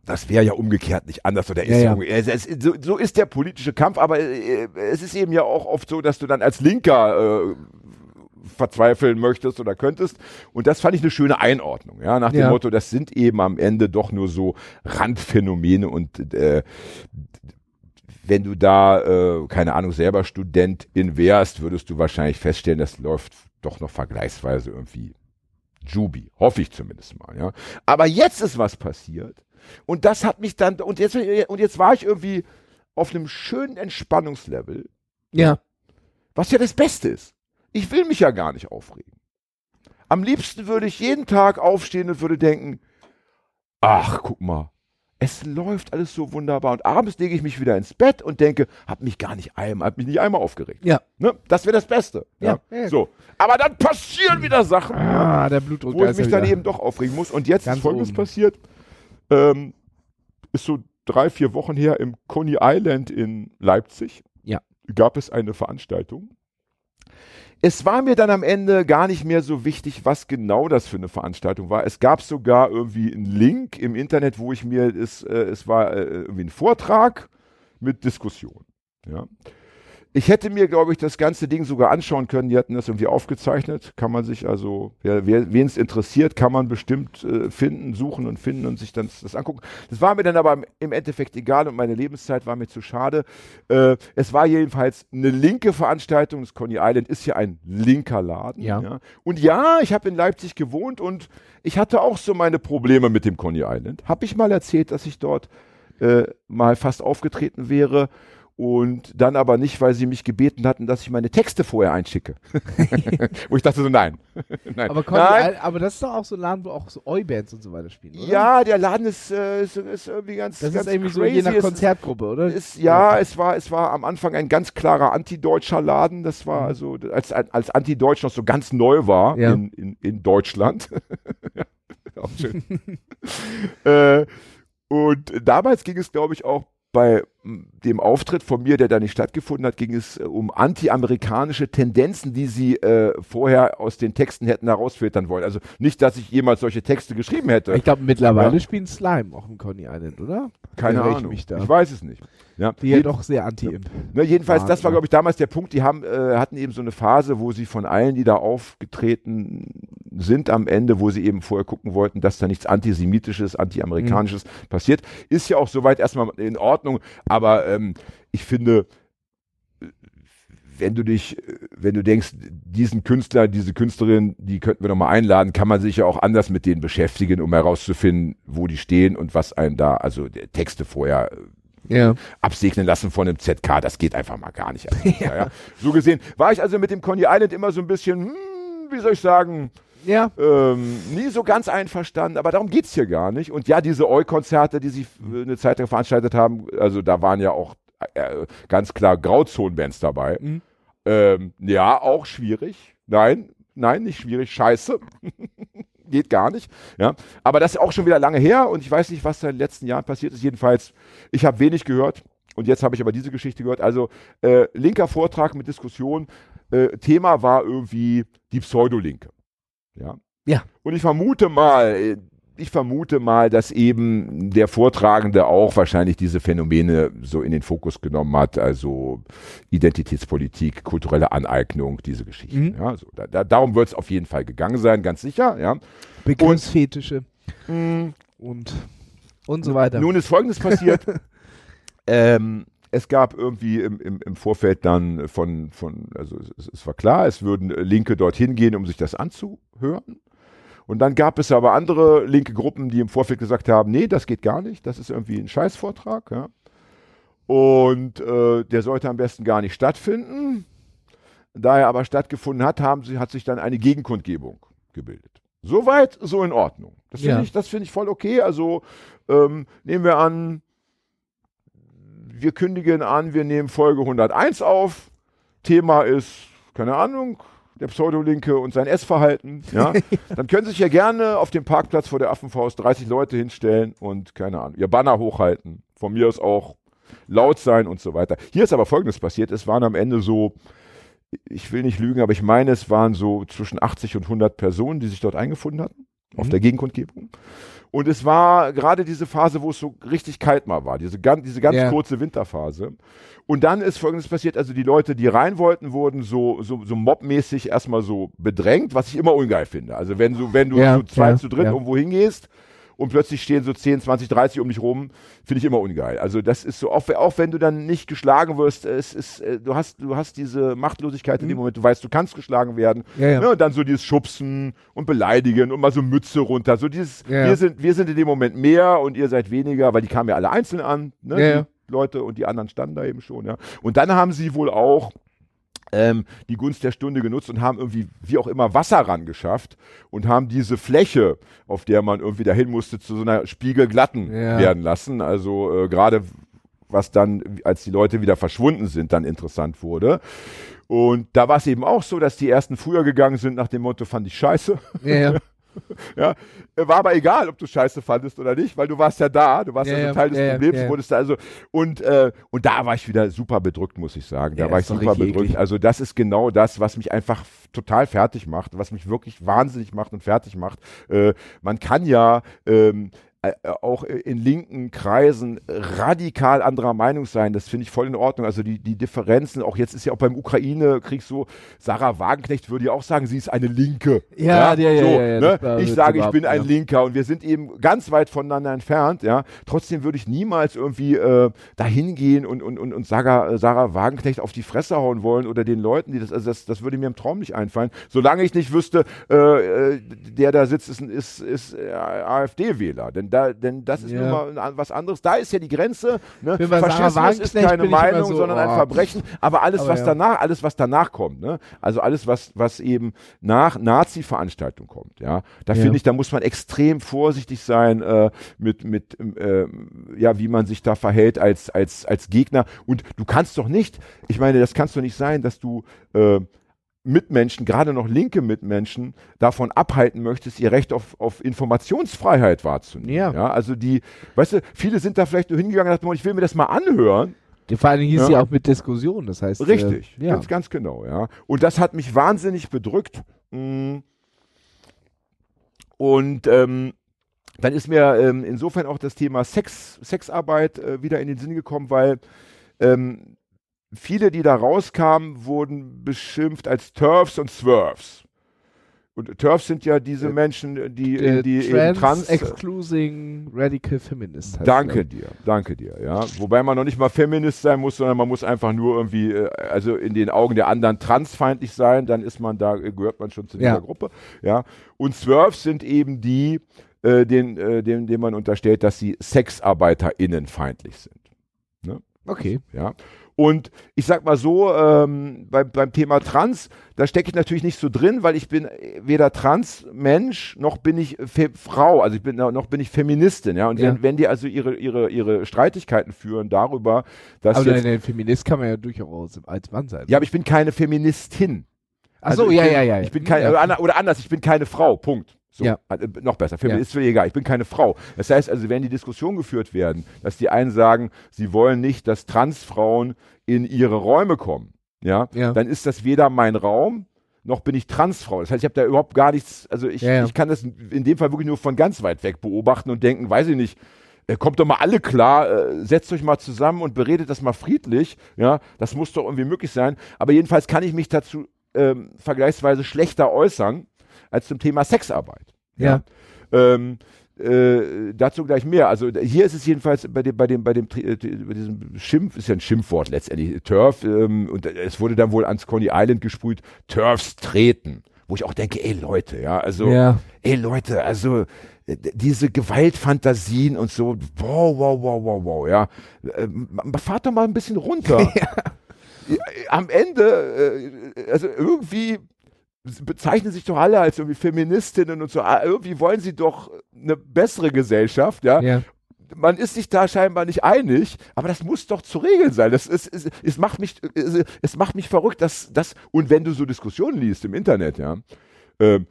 Das wäre ja umgekehrt nicht anders oder ist Ja, ja, es, es, so, so ist der politische Kampf, aber äh, es ist eben ja auch oft so, dass du dann als Linker äh, verzweifeln möchtest oder könntest. Und das fand ich eine schöne Einordnung, ja, nach dem Ja. Motto, das sind eben am Ende doch nur so Randphänomene und äh, wenn du da, äh, keine Ahnung, selber Studentin wärst, würdest du wahrscheinlich feststellen, das läuft doch noch vergleichsweise irgendwie Jubi. Hoffe ich zumindest mal, ja. Aber jetzt ist was passiert. Und das hat mich dann, und jetzt, und jetzt war ich irgendwie auf einem schönen Entspannungslevel, Ja. was ja das Beste ist. Ich will mich ja gar nicht aufregen. Am liebsten würde ich jeden Tag aufstehen und würde denken, ach, guck mal, es läuft alles so wunderbar. Und abends lege ich mich wieder ins Bett und denke, hab mich gar nicht einmal, hab mich nicht einmal aufgeregt. Ja. Ne? Das wäre das Beste. Ja. Ja. So. Aber dann passieren wieder Sachen Ah, der Blutdruck. wo ich mich dann eben doch aufregen muss. Und jetzt Ganz ist Folgendes oben. passiert. Ähm, ist so drei, vier Wochen her im Coney Island in Leipzig. Ja. Gab es eine Veranstaltung. Es war mir dann am Ende gar nicht mehr so wichtig, was genau das für eine Veranstaltung war. Es gab sogar irgendwie einen Link im Internet, wo ich mir, es, äh, es war äh, irgendwie ein Vortrag mit Diskussion. Ja. Ich hätte mir, glaube ich, das ganze Ding sogar anschauen können. Die hatten das irgendwie aufgezeichnet. Kann man sich also, wer, wen es interessiert, kann man bestimmt äh, finden, suchen und finden und sich dann das angucken. Das war mir dann aber im- Endeffekt egal und meine Lebenszeit war mir zu schade. Äh, es war jedenfalls eine linke Veranstaltung. Das Coney Island ist ja ein linker Laden. Ja. Und ja, ich habe in Leipzig gewohnt und ich hatte auch so meine Probleme mit dem Coney Island. Habe ich mal erzählt, dass ich dort äh, mal fast aufgetreten wäre und dann aber nicht, weil sie mich gebeten hatten, dass ich meine Texte vorher einschicke. Wo ich dachte so, nein. nein. Aber, nein. aber das ist doch auch so ein Laden, wo auch so Oi-Bands und so weiter spielen, oder? Ja, der Laden ist, äh, ist, ist irgendwie ganz, Das ganz ist irgendwie so crazy. je nach Konzertgruppe, oder? Ist, ja, es war, es war am Anfang ein ganz klarer antideutscher Laden. Das war also, als, als Antideutsch noch so ganz neu war Ja. in, in, in Deutschland. Ja, auch schön. äh, und damals ging es, glaube ich, auch bei dem Auftritt von mir, der da nicht stattgefunden hat, ging es äh, um anti-amerikanische Tendenzen, die sie äh, vorher aus den Texten hätten herausfiltern wollen. Also nicht, dass ich jemals solche Texte geschrieben hätte. ich glaube, mittlerweile Ja. spielen Slime auch im Coney Island, oder? Keine ich Ahnung. mich da. Ich weiß es nicht. Ja. Die ja doch sehr anti-imp. Ne, jedenfalls, das war, glaube ich, damals der Punkt. Die haben, äh, hatten eben so eine Phase, wo sie von allen, die da aufgetreten sind am Ende, wo sie eben vorher gucken wollten, dass da nichts Antisemitisches, Anti-Amerikanisches Mhm. passiert. Ist ja auch soweit erstmal in Ordnung, aber ähm, ich finde, wenn du dich, wenn du denkst, diesen Künstler, diese Künstlerin, die könnten wir noch mal einladen, kann man sich ja auch anders mit denen beschäftigen, um herauszufinden, wo die stehen und was einen da, also Texte vorher äh, Ja. absegnen lassen von einem ZK. Das geht einfach mal gar nicht. ja. Ja. So gesehen war ich also mit dem Coney Island immer so ein bisschen, hm, wie soll ich sagen, Ja. ähm, nie so ganz einverstanden, aber darum geht's hier gar nicht. Und ja, diese Oi-Konzerte, die sie äh, eine Zeit lang veranstaltet haben, also da waren ja auch äh, ganz klar Grauzonenbands dabei. Mhm. Ähm, ja, auch schwierig. Nein, nein, nicht schwierig. Scheiße. Geht gar nicht. Ja. Aber das ist auch schon wieder lange her und ich weiß nicht, was da in den letzten Jahren passiert ist. Jedenfalls, ich habe wenig gehört und jetzt habe ich aber diese Geschichte gehört. Also, äh, linker Vortrag mit Diskussion. Äh, Thema war irgendwie die Pseudolinke. Ja. Ja. Und ich vermute mal, äh, ich vermute mal, dass eben der Vortragende auch wahrscheinlich diese Phänomene so in den Fokus genommen hat, also Identitätspolitik, kulturelle Aneignung, diese Geschichten. Mhm. Ja, so, da, da, darum wird es auf jeden Fall gegangen sein, ganz sicher. Ja. Begriffsfetische und und so weiter. Nun ist Folgendes passiert. ähm, es gab irgendwie im, im, im Vorfeld dann von, von also es, es war klar, es würden Linke dorthin gehen, um sich das anzuhören. Und dann gab es aber andere linke Gruppen, die im Vorfeld gesagt haben, nee, das geht gar nicht, das ist irgendwie ein Scheißvortrag. Ja. Und äh, der sollte am besten gar nicht stattfinden. Da er aber stattgefunden hat, haben sie, hat sich dann eine Gegenkundgebung gebildet. Soweit, so in Ordnung. Das finde Ja. ich, das finde ich voll okay. Also ähm, nehmen wir an, wir kündigen an, wir nehmen Folge 101 auf. Thema ist, keine Ahnung, der Pseudolinke und sein Essverhalten. Ja? Dann können sich ja gerne auf dem Parkplatz vor der Affenfaust 30 Leute hinstellen und, keine Ahnung, ihr Banner hochhalten. Von mir aus auch laut sein und so weiter. Hier ist aber Folgendes passiert. Es waren am Ende so, ich will nicht lügen, aber ich meine, es waren so zwischen 80 und 100 Personen, die sich dort eingefunden hatten auf Mhm. der Gegenkundgebung. Und es war gerade diese Phase, wo es so richtig kalt mal war, diese, ganz, diese ganz Ja. kurze Winterphase. Und dann ist Folgendes passiert, also die Leute, die rein wollten, wurden so, so, so mobmäßig erstmal so bedrängt, was ich immer ungeil finde. Also wenn du, wenn du Ja, zu zweit, ja, zu dritt irgendwo hingehst und plötzlich stehen so 10, 20, 30 um dich rum, finde ich immer ungeil. Also das ist so, auch, auch wenn du dann nicht geschlagen wirst, es ist, äh, du hast, du hast diese Machtlosigkeit in dem Moment, du weißt, du kannst geschlagen werden. Mhm. Ja, ja. Ne, und dann so dieses Schubsen und Beleidigen und mal so Mütze runter. So dieses, Ja, wir sind, wir sind in dem Moment mehr und ihr seid weniger, weil die kamen ja alle einzeln an, ne? Leute und die anderen standen da eben schon, ja. Und dann haben sie wohl auch ähm, die Gunst der Stunde genutzt und haben irgendwie, wie auch immer, Wasser ran geschafft und haben diese Fläche, auf der man irgendwie dahin musste, zu so einer spiegelglatten Ja. werden lassen. Also äh, gerade was dann, als die Leute wieder verschwunden sind, dann interessant wurde. Und da war es eben auch so, dass die ersten früher gegangen sind nach dem Motto, fand ich scheiße. Ja, ja. Ja, war aber egal, ob du Scheiße fandest oder nicht, weil du warst ja da, du warst ja, Ja, so ja, Teil des ja, Problems, ja. wurdest da also und äh, und da war ich wieder super bedrückt, muss ich sagen. Da Ja, war ich super bedrückt. eklig. Also das ist genau das, was mich einfach total fertig macht, was mich wirklich wahnsinnig macht und fertig macht. Äh, man kann ja ähm, äh, auch in linken Kreisen radikal anderer Meinung sein. Das finde ich voll in Ordnung. Also die, die Differenzen, auch jetzt ist ja auch beim Ukraine-Krieg so, Sarah Wagenknecht würde ja auch sagen, sie ist eine Linke. Ja, ja, ja, so, ja, ja, ne? war- Ich sage, ich bin ein ja. Linker und wir sind eben ganz weit voneinander entfernt. Ja? Trotzdem würde ich niemals irgendwie äh, dahin gehen und, und, und, und Sarah, äh, Sarah Wagenknecht auf die Fresse hauen wollen oder den Leuten, die das, also das, das würde mir im Traum nicht einfallen. Solange ich nicht wüsste, äh, äh, der da sitzt, ist, ein- ist, ist äh, AfD-Wähler. Denn, da, denn das ist Ja. nun mal ein was anderes. Da ist ja die Grenze. Ne? Faschismus ist keine Meinung, so, sondern ein oh. Verbrechen. Aber alles, Aber was ja. danach, alles, was danach kommt, ne? also alles, was, was eben nach Nazi-Veranstaltungen kommt, ja, da Ja. finde ich, da muss man extrem vorsichtig sein äh, mit, mit ähm, ja, wie man sich da verhält als, als, als Gegner. Und du kannst doch nicht, ich meine, das kannst doch nicht sein, dass du äh, Mitmenschen, gerade noch linke Mitmenschen, davon abhalten möchtest, ihr Recht auf, auf Informationsfreiheit wahrzunehmen. Ja. Also die, weißt du, viele sind da vielleicht nur hingegangen und dachten, ich will mir das mal anhören. Vor allen Dingen hieß Ja. sie auch mit Diskussion, das heißt. Richtig, Äh, ja. ganz, ganz genau, ja. Und das hat mich wahnsinnig bedrückt. Mm. Und ähm, dann ist mir ähm, insofern auch das Thema Sex, Sexarbeit äh, wieder in den Sinn gekommen, weil ähm, viele, die da rauskamen, wurden beschimpft als Turfs und Swerves. Und Turfs sind ja diese Äh, Menschen, die, Äh, die eben Trans, trans Excluding Radical Feminist. heißt Danke dir, danke dir, ja. Wobei man noch nicht mal Feminist sein muss, sondern man muss einfach nur irgendwie, äh, also in den Augen der anderen transfeindlich sein, dann ist man da, gehört man schon zu dieser Ja. Gruppe, ja. Und Swerves sind eben die, äh, den, äh, dem, dem man unterstellt, dass sie SexarbeiterInnen feindlich sind. Okay. Ja. Und ich sag mal so, ähm, beim, beim Thema Trans, da stecke ich natürlich nicht so drin, weil ich bin weder Trans-Mensch noch bin ich Fe Frau, also ich bin noch bin ich Feministin, ja. Und Ja. Wenn, wenn die also ihre, ihre, ihre Streitigkeiten führen darüber, dass Aber jetzt, ein Feminist kann man ja durchaus als Mann sein. ja, aber ich bin keine Feministin. Ach so, Also ich ja, bin, ja, ja. Ich bin kein, ja. oder anders, ich bin keine Frau. Punkt. So, Ja. äh, noch besser. Feminist ist mir egal. Ich bin keine Frau. Das heißt also, wenn die Diskussion geführt werden, dass die einen sagen, sie wollen nicht, dass Transfrauen in ihre Räume kommen, ja, Ja. dann ist das weder mein Raum noch bin ich Transfrau. Das heißt, ich habe da überhaupt gar nichts, also ich, Ja, ja. ich kann das in dem Fall wirklich nur von ganz weit weg beobachten und denken, weiß ich nicht, äh, kommt doch mal alle klar, äh, setzt euch mal zusammen und beredet das mal friedlich, ja, das muss doch irgendwie möglich sein. Aber jedenfalls kann ich mich dazu ähm, vergleichsweise schlechter äußern als zum Thema Sexarbeit. Ja. Ähm, äh, dazu gleich mehr. Also hier ist es jedenfalls bei dem, bei dem, bei dem, äh, bei diesem Schimpf, ist ja ein Schimpfwort letztendlich, Turf, ähm, und es wurde dann wohl ans Coney Island gesprüht, Turfs treten. Wo ich auch denke, ey Leute, ja, also, Ja. ey Leute, also äh, diese Gewaltfantasien und so, wow, wow, wow, wow, wow, ja. Ähm, fahrt doch mal ein bisschen runter. Am Ende, äh, also irgendwie bezeichnen sich doch alle als irgendwie Feministinnen und so. Ah, Irgendwie wollen sie doch eine bessere Gesellschaft, ja. Ja. Man ist sich da scheinbar nicht einig, aber das muss doch zu regeln sein. Das ist, es, es macht mich, es, es macht mich verrückt, dass das, und wenn du so Diskussionen liest im Internet, ja, ähm,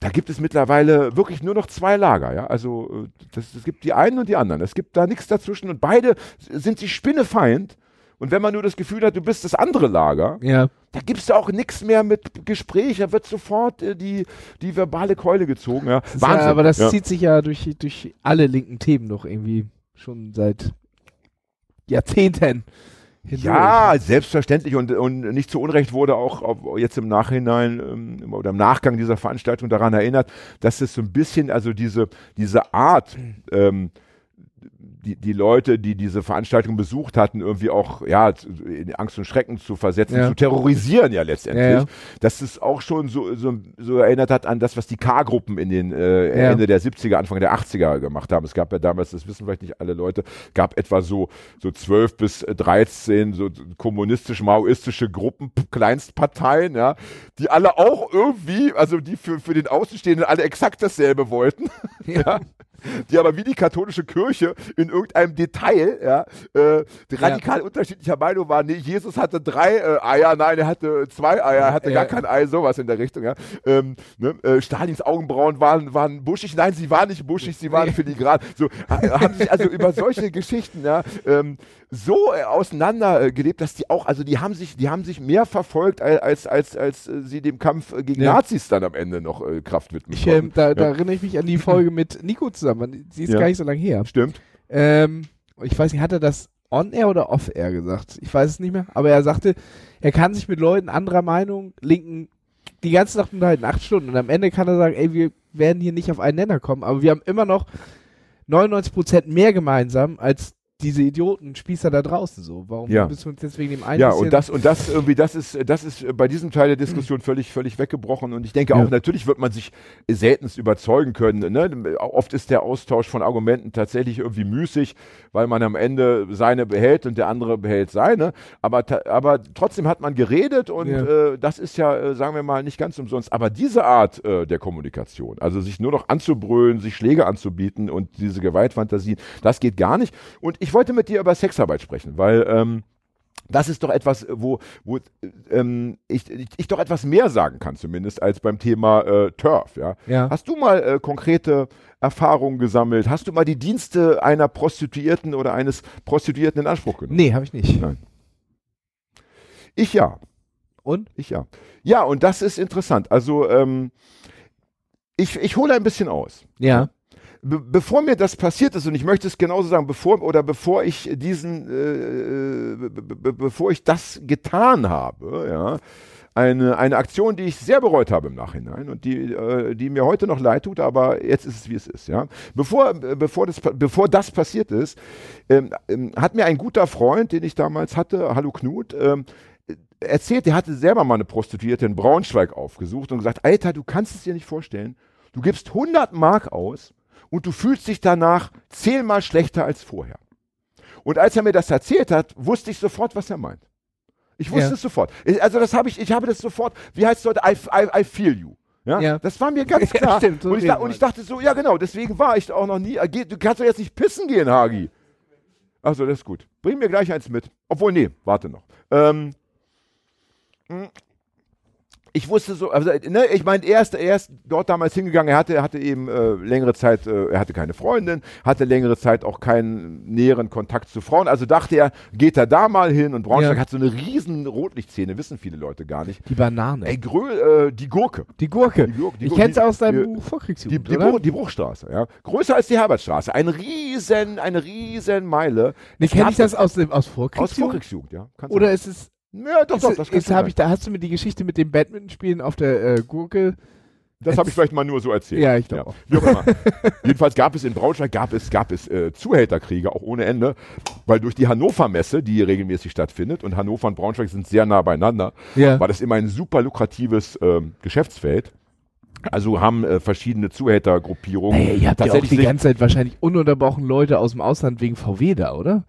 da gibt es mittlerweile wirklich nur noch zwei Lager, ja. Also äh, es gibt die einen und die anderen. Es gibt da nichts dazwischen und beide sind sich Spinnefeind. Und wenn man nur das Gefühl hat, du bist das andere Lager, Ja. da gibt es ja auch nichts mehr mit Gespräch, da wird sofort äh, die, die verbale Keule gezogen. Ja. Das ist ja, aber das zieht sich ja durch, durch alle linken Themen doch irgendwie schon seit Jahrzehnten hindurch. Ja, selbstverständlich und, und nicht zu Unrecht wurde auch auf, jetzt im Nachhinein ähm, oder im Nachgang dieser Veranstaltung daran erinnert, dass es so ein bisschen, also diese, diese Art, ähm, die, die Leute, die diese Veranstaltung besucht hatten, irgendwie auch ja, in Angst und Schrecken zu versetzen, Ja. zu terrorisieren ja letztendlich, Ja, ja. dass es auch schon so, so, so erinnert hat an das, was die K-Gruppen in den äh. Ende der 70er, Anfang der 80er gemacht haben. Es gab ja damals, das wissen vielleicht nicht alle Leute, gab etwa so, so 12 bis 13 so kommunistisch-maoistische Gruppen, Kleinstparteien, ja, die alle auch irgendwie, also die für, für den Außenstehenden alle exakt dasselbe wollten. ja. Die aber wie die katholische Kirche in irgendeinem Detail, ja, äh, radikal unterschiedlicher Meinung waren. Nee, Jesus hatte drei äh, Eier, nein, er hatte zwei Eier, er hatte Ja. gar kein Ei, sowas in der Richtung, ja. Ähm, ne? äh, Stalins Augenbrauen waren, waren buschig, nein, sie waren nicht buschig, sie waren Nee. filigran. So, ha- haben sich also über solche Geschichten, ja, ähm, so äh, auseinander äh, dass die auch, also die haben sich, die haben sich mehr verfolgt, als, als, als, als äh, sie dem Kampf gegen Ja. Nazis dann am Ende noch äh, Kraft widmen Ich, ähm, da, ja. da erinnere ich mich an die Folge mit Nico zusammen. Sie ist Ja. gar nicht so lange her. Stimmt. Ähm, ich weiß nicht, hat er das on-air oder off-air gesagt? Ich weiß es nicht mehr. Aber er sagte, er kann sich mit Leuten anderer Meinung, Linken, die ganze Nacht unterhalten, acht Stunden. Und am Ende kann er sagen, ey, wir werden hier nicht auf einen Nenner kommen, aber wir haben immer noch 99% mehr gemeinsam als diese Idioten, Spießer da draußen so. Warum Ja. müssen wir uns jetzt wegen dem einen Ja, und das, und das irgendwie, das ist, das ist bei diesem Teil der Diskussion völlig, völlig weggebrochen. Und ich denke Ja. auch, natürlich wird man sich seltenst überzeugen können. Ne? Oft ist der Austausch von Argumenten tatsächlich irgendwie müßig, weil man am Ende seine behält und der andere behält seine. Aber, aber trotzdem hat man geredet und Ja. äh, das ist ja, äh, sagen wir mal, nicht ganz umsonst. Aber diese Art äh, der Kommunikation, also sich nur noch anzubrüllen, sich Schläge anzubieten und diese Gewaltfantasien, das geht gar nicht. Und ich wollte mit dir über Sexarbeit sprechen, weil ähm, das ist doch etwas, wo, wo ähm, ich, ich, ich doch etwas mehr sagen kann, zumindest als beim Thema äh, Turf. Ja? Ja. Hast du mal äh, konkrete Erfahrungen gesammelt? Hast du mal die Dienste einer Prostituierten oder eines Prostituierten in Anspruch genommen? Nee, habe ich nicht. Nein. Ich ja. Und? Ich ja. Ja, und das ist interessant. Also, ähm, ich, ich hole ein bisschen aus. Ja. Be bevor mir das passiert ist, und ich möchte es genauso sagen, bevor oder bevor ich diesen, äh, be be bevor ich das getan habe, ja, eine, eine Aktion, die ich sehr bereut habe im Nachhinein und die, äh, die mir heute noch leid tut, aber jetzt ist es, wie es ist, ja. Bevor, äh, bevor, das, bevor das passiert ist, ähm, ähm, hat mir ein guter Freund, den ich damals hatte, Hallo Knut, ähm, erzählt, der hatte selber mal eine Prostituierte in Braunschweig aufgesucht und gesagt, Alter, du kannst es dir nicht vorstellen, du gibst 100 Mark aus und du fühlst dich danach zehnmal schlechter als vorher. Und als er mir das erzählt hat, wusste ich sofort, was er meint. Ich wusste Ja. es sofort. Also das habe ich, ich habe das sofort, wie heißt es heute, I, I, I feel you. Ja? Ja. Das war mir ganz Ja, klar. stimmt, so und, ich, da, und ich dachte so, ja genau, deswegen war ich auch noch nie, äh, du kannst doch jetzt nicht pissen gehen, Hagi. Achso, das ist gut. Bring mir gleich eins mit. Obwohl, nee, warte noch. Ähm, ich wusste so, also, ne, ich meine, er ist, er ist dort damals hingegangen, er hatte, er hatte eben äh, längere Zeit, äh, er hatte keine Freundin, hatte längere Zeit auch keinen näheren Kontakt zu Frauen, also dachte er, geht er da mal hin und Braunschweig Ja. hat so eine riesen Rotlichtszene, wissen viele Leute gar nicht. Die Banane. Ey, Gröl, äh, die Gurke. die Gurke. Die Gurke, die ich kenn's die- aus deinem die- Buch Die, Vorkriegsjugend, die, oder? Bruch, die Bruchstraße, ja. Größer als die Herbertstraße. Ein riesen, eine riesen Meile. Es kenne ich das aus, dem, aus Vorkriegsjugend? Aus Vorkriegsjugend, ja. Kannst Oder sein. ist es Ja, doch, ist, doch, das ist, ich, da hast du mir die Geschichte mit dem Badmintonspielen auf der äh, Gurke Das habe ich vielleicht mal nur so erzählt. Ja, ich glaube auch immer. Jedenfalls gab es in Braunschweig gab es, gab es äh, Zuhälterkriege, auch ohne Ende, weil durch die Hannover-Messe, die regelmäßig stattfindet, und Hannover und Braunschweig sind sehr nah beieinander, Ja. war das immer ein super lukratives ähm, Geschäftsfeld. Also haben äh, verschiedene Zuhältergruppierungen Naja, ihr habt ja auch die ganze Zeit wahrscheinlich ununterbrochen Leute aus dem Ausland wegen VW da, oder?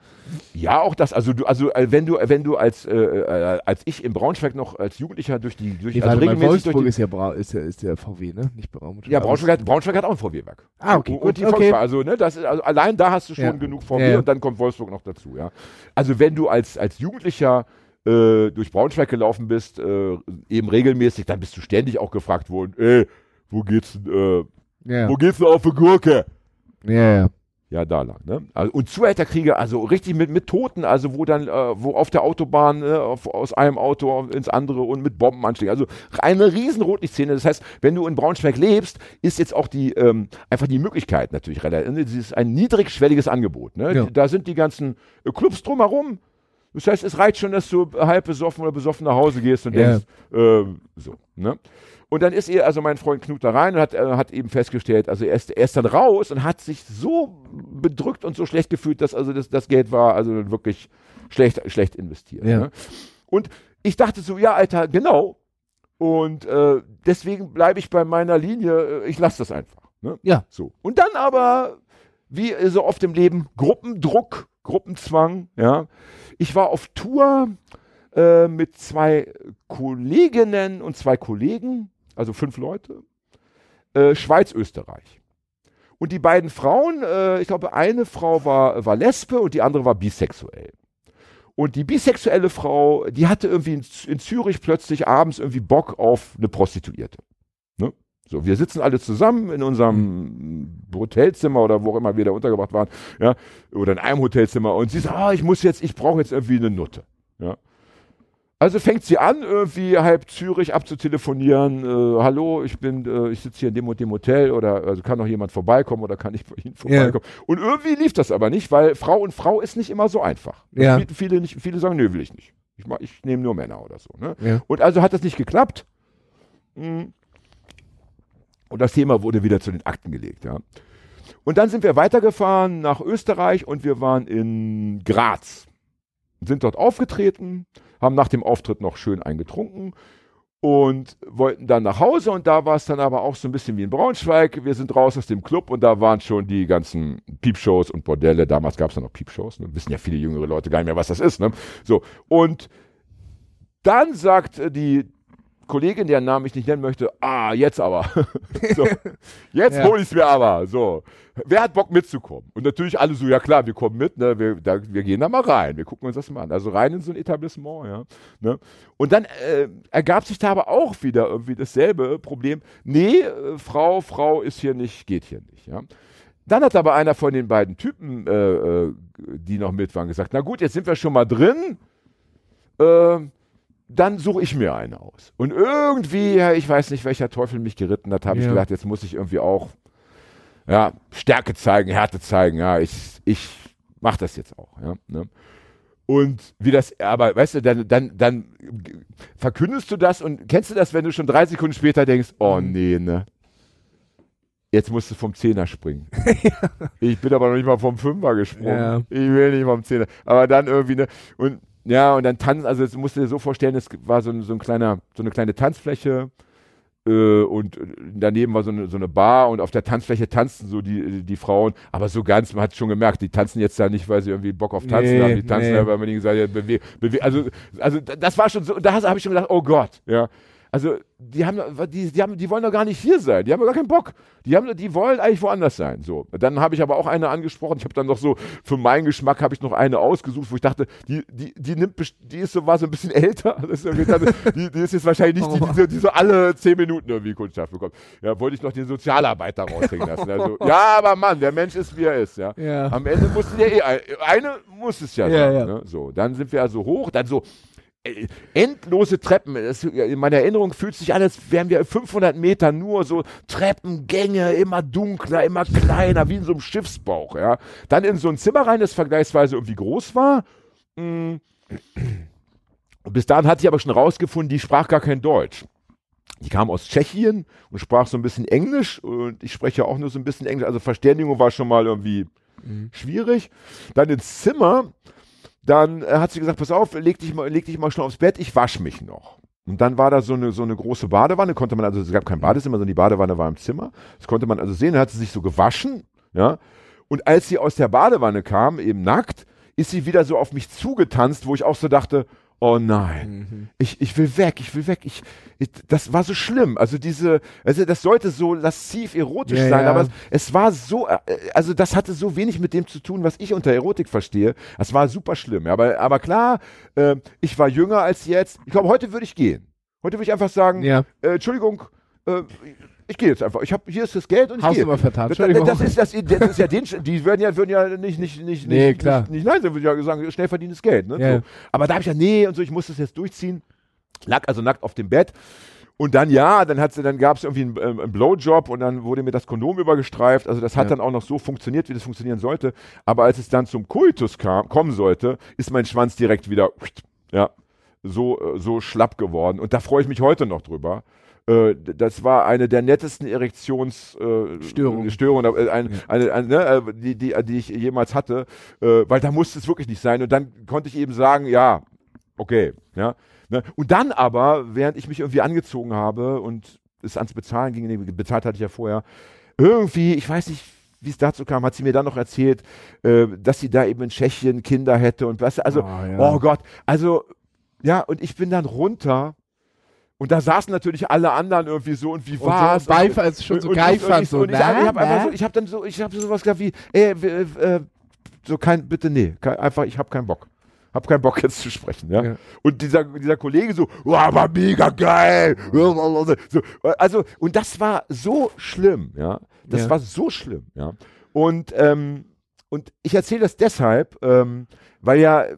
Ja, auch das. Also du, also äh, wenn du, wenn du als äh, äh, als ich in Braunschweig noch als Jugendlicher durch die durch Nee, also warte regelmäßig durch Wolfsburg die, ist ja, Bra ist ja, ist ja VW, ne? Nicht Braunschweig. ja, Braunschweig hat, Braunschweig hat auch ein VW-Werk. Ah, okay, Und, gut, und die okay. Volkswagen, also, ne, das ist, also allein da hast du schon Ja. genug VW Ja, und dann kommt Wolfsburg noch dazu, ja. Also wenn du als, als Jugendlicher äh, durch Braunschweig gelaufen bist, äh, eben regelmäßig, dann bist du ständig auch gefragt worden, ey, wo geht's denn, äh, Ja, wo geht's denn auf die Gurke? ja, ja. Ja, da lang, ne? Also, und Zuhälterkriege, also richtig mit, mit Toten, also wo dann, äh, wo auf der Autobahn ne, auf, aus einem Auto ins andere und mit Bombenanschlägen. Also eine riesen Rotlichtszene. Das heißt, wenn du in Braunschweig lebst, ist jetzt auch die, ähm, einfach die Möglichkeit natürlich relativ, ne, es ist ein niedrigschwelliges Angebot. Ne? Ja. Da sind die ganzen äh, Clubs drumherum. Das heißt, es reicht schon, dass du halb besoffen oder besoffen nach Hause gehst und Ja. denkst, äh, so, ne? Und dann ist ihr, also mein Freund Knut da rein und hat, äh, hat eben festgestellt, also er ist, er ist dann raus und hat sich so bedrückt und so schlecht gefühlt, dass also das, das Geld war also wirklich schlecht, schlecht investiert. Ja. Ne? Und ich dachte so, ja, Alter, genau. Und äh, deswegen bleibe ich bei meiner Linie, äh, ich lasse das einfach. Ne? Ja. So. Und dann aber, wie so oft im Leben, Gruppendruck, Gruppenzwang, ja. Ich war auf Tour äh, mit zwei Kolleginnen und zwei Kollegen, also fünf Leute, äh, Schweiz, Österreich. Und die beiden Frauen, äh, ich glaube, eine Frau war, war Lesbe und die andere war bisexuell. Und die bisexuelle Frau, die hatte irgendwie in, in Zürich plötzlich abends irgendwie Bock auf eine Prostituierte. Ne? So, wir sitzen alle zusammen in unserem Hotelzimmer oder wo auch immer wir da untergebracht waren, ja, oder in einem Hotelzimmer und sie sagt, ah, ich muss jetzt, ich brauche jetzt irgendwie eine Nutte. Ja. Also fängt sie an, irgendwie halb Zürich abzutelefonieren. Äh, hallo, ich bin, äh, ich sitze hier in dem und dem Hotel oder also kann noch jemand vorbeikommen oder kann ich bei Ihnen Ja. vorbeikommen? Und irgendwie lief das aber nicht, weil Frau und Frau ist nicht immer so einfach. Ja. Viele, nicht, viele sagen, nö, will ich nicht. Ich, mach- ich nehme nur Männer oder so. Ne? Ja. Und also hat das nicht geklappt. Mm. Und das Thema wurde wieder zu den Akten gelegt. Ja. Und dann sind wir weitergefahren nach Österreich und wir waren in Graz. Sind dort aufgetreten, haben nach dem Auftritt noch schön eingetrunken und wollten dann nach Hause und da war es dann aber auch so ein bisschen wie in Braunschweig. Wir sind raus aus dem Club und da waren schon die ganzen Piepshows und Bordelle. Damals gab es ja noch Piepshows, ne? wissen ja viele jüngere Leute gar nicht mehr, was das ist. Ne? So, und dann sagt äh, die Kollegin, deren Namen ich nicht nennen möchte, ah, jetzt aber. so, jetzt Ja. hol ich es mir aber. So, wer hat Bock mitzukommen? Und natürlich alle so, ja klar, wir kommen mit, ne? wir, da, wir gehen da mal rein, wir gucken uns das mal an. Also rein in so ein Etablissement, ja. Ne? Und dann äh, ergab sich da aber auch wieder irgendwie dasselbe Problem. Nee, äh, Frau, Frau ist hier nicht, geht hier nicht, ja. Dann hat aber einer von den beiden Typen, äh, äh, die noch mit waren, gesagt, na gut, jetzt sind wir schon mal drin. Dann suche ich mir eine aus. Und irgendwie, ja, ich weiß nicht, welcher Teufel mich geritten hat, habe ich Ja. gedacht, jetzt muss ich irgendwie auch ja, Stärke zeigen, Härte zeigen. Ja, ich, ich mache das jetzt auch. Ja, ne? Und wie das, aber weißt du, dann, dann, dann verkündest du das und kennst du das, wenn du schon drei Sekunden später denkst, oh Mhm. nee, ne? Jetzt musst du vom Zehner springen. Ich bin aber noch nicht mal vom Fünfer gesprungen. Ich will nicht vom Zehner. Aber dann irgendwie, ne? Und ja, und dann tanzen, also das musst du dir so vorstellen, es war so ein, so ein kleiner, so eine kleine Tanzfläche äh, und daneben war so eine, so eine Bar und auf der Tanzfläche tanzten so die, die Frauen, aber so ganz, man hat schon gemerkt, die tanzen jetzt da nicht, weil sie irgendwie Bock auf Tanzen Nee, haben, die tanzen nee. da, weil man ihnen gesagt hat, bewe bewe also, also d- das war schon so, da habe ich schon gedacht, oh Gott, ja. Also die haben, die, die haben, die wollen doch gar nicht hier sein. Die haben doch gar keinen Bock. Die haben, die wollen eigentlich woanders sein. So. Dann habe ich aber auch eine angesprochen. Ich habe dann noch so für meinen Geschmack habe ich noch eine ausgesucht, wo ich dachte, die, die, die nimmt, die ist so war so ein bisschen älter. Die, die ist jetzt wahrscheinlich nicht die, die, so- die so alle zehn Minuten irgendwie Kundschaft bekommt. Ja, wollte ich noch den Sozialarbeiter raushängen lassen. Also, ja, aber Mann, der Mensch ist wie er ist. Ja. Ja. Am Ende musste der eh ein, eine muss es ja, Ja, sein. ja. Ne? So, dann sind wir also hoch, dann so endlose Treppen. Das, in meiner Erinnerung fühlt sich an, als wären wir 500 Meter nur so Treppengänge, immer dunkler, immer kleiner, wie in so einem Schiffsbauch. Ja. Dann in so ein Zimmer rein, das vergleichsweise irgendwie groß war. Mm. Und bis dahin hatte ich aber schon rausgefunden, die sprach gar kein Deutsch. die kam aus Tschechien und sprach so ein bisschen Englisch und ich spreche auch nur so ein bisschen Englisch. Also Verständigung war schon mal irgendwie Mhm. schwierig. Dann ins Zimmer, dann äh, hat sie gesagt, pass auf, leg dich, mal, leg dich mal schon aufs Bett, ich wasche mich noch. Und dann war da so eine, so eine große Badewanne, konnte man, also es gab kein Badezimmer, sondern die Badewanne war im Zimmer. Das konnte man also sehen, dann hat sie sich so gewaschen, ja. Und als sie aus der Badewanne kam, eben nackt, ist sie wieder so auf mich zugetanzt, wo ich auch so dachte, oh nein, ich, ich will weg, ich will weg. Ich, ich, das war so schlimm. Also diese, also das sollte so lasziv erotisch Ja, sein, ja. aber es, es war so, äh, also das hatte so wenig mit dem zu tun, was ich unter Erotik verstehe. Das war super schlimm. Aber, aber klar, äh, ich war jünger als jetzt. Ich glaube, heute würde ich gehen. Heute würde ich einfach sagen, Ja. äh, Entschuldigung, äh, ich gehe jetzt einfach. Ich hab, hier ist das Geld und ich Hast gehe. du mal vertan. Das, das, ist, das, das ist ja den, die würden ja, würden ja nicht, nicht, nicht, Nee, nicht, klar. nicht, nicht nein, sie würden ja sagen, schnell verdientes Geld. Ne? Ja. So. Aber da habe ich ja, nee, und so, ich muss das jetzt durchziehen. Lag also nackt auf dem Bett. Und dann ja, dann hat sie, dann gab es irgendwie einen, ähm, einen Blowjob und dann wurde mir das Kondom übergestreift. Also das hat Ja. dann auch noch so funktioniert, wie das funktionieren sollte. Aber als es dann zum Kultus kam, kommen sollte, ist mein Schwanz direkt wieder, ja, so, äh, so schlapp geworden. Und da freue ich mich heute noch drüber. Äh, Das war eine der nettesten Erektionsstörungen, äh, Störungen. Äh, ein, eine, eine, ne, die, die, die ich jemals hatte, weil da musste es wirklich nicht sein. Und dann konnte ich eben sagen, ja, okay, ja. Ne? Und dann aber, während ich mich irgendwie angezogen habe und es ans Bezahlen ging, bezahlt hatte ich ja vorher, irgendwie, ich weiß nicht, wie es dazu kam, hat sie mir dann noch erzählt, äh, dass sie da eben in Tschechien Kinder hätte und was, also, Ah, ja. oh Gott, also, ja, und ich bin dann runter und da saßen natürlich alle anderen irgendwie so und wie Und war's? so Beifall ist schon so und, Geifern. Und ich, so, und ich, na, ich habe so, ich habe dann so, ich habe sowas gesagt wie, ey, w- äh, so kein, bitte nee, kein, einfach, ich habe keinen Bock. Hab keinen Bock jetzt zu sprechen, ja. Ja. Und dieser, dieser Kollege so, oh, aber mega geil. So, also, und das war so schlimm, ja. Das Ja. war so schlimm, ja. Und, ähm, und ich erzähle das deshalb, ähm, weil ja äh,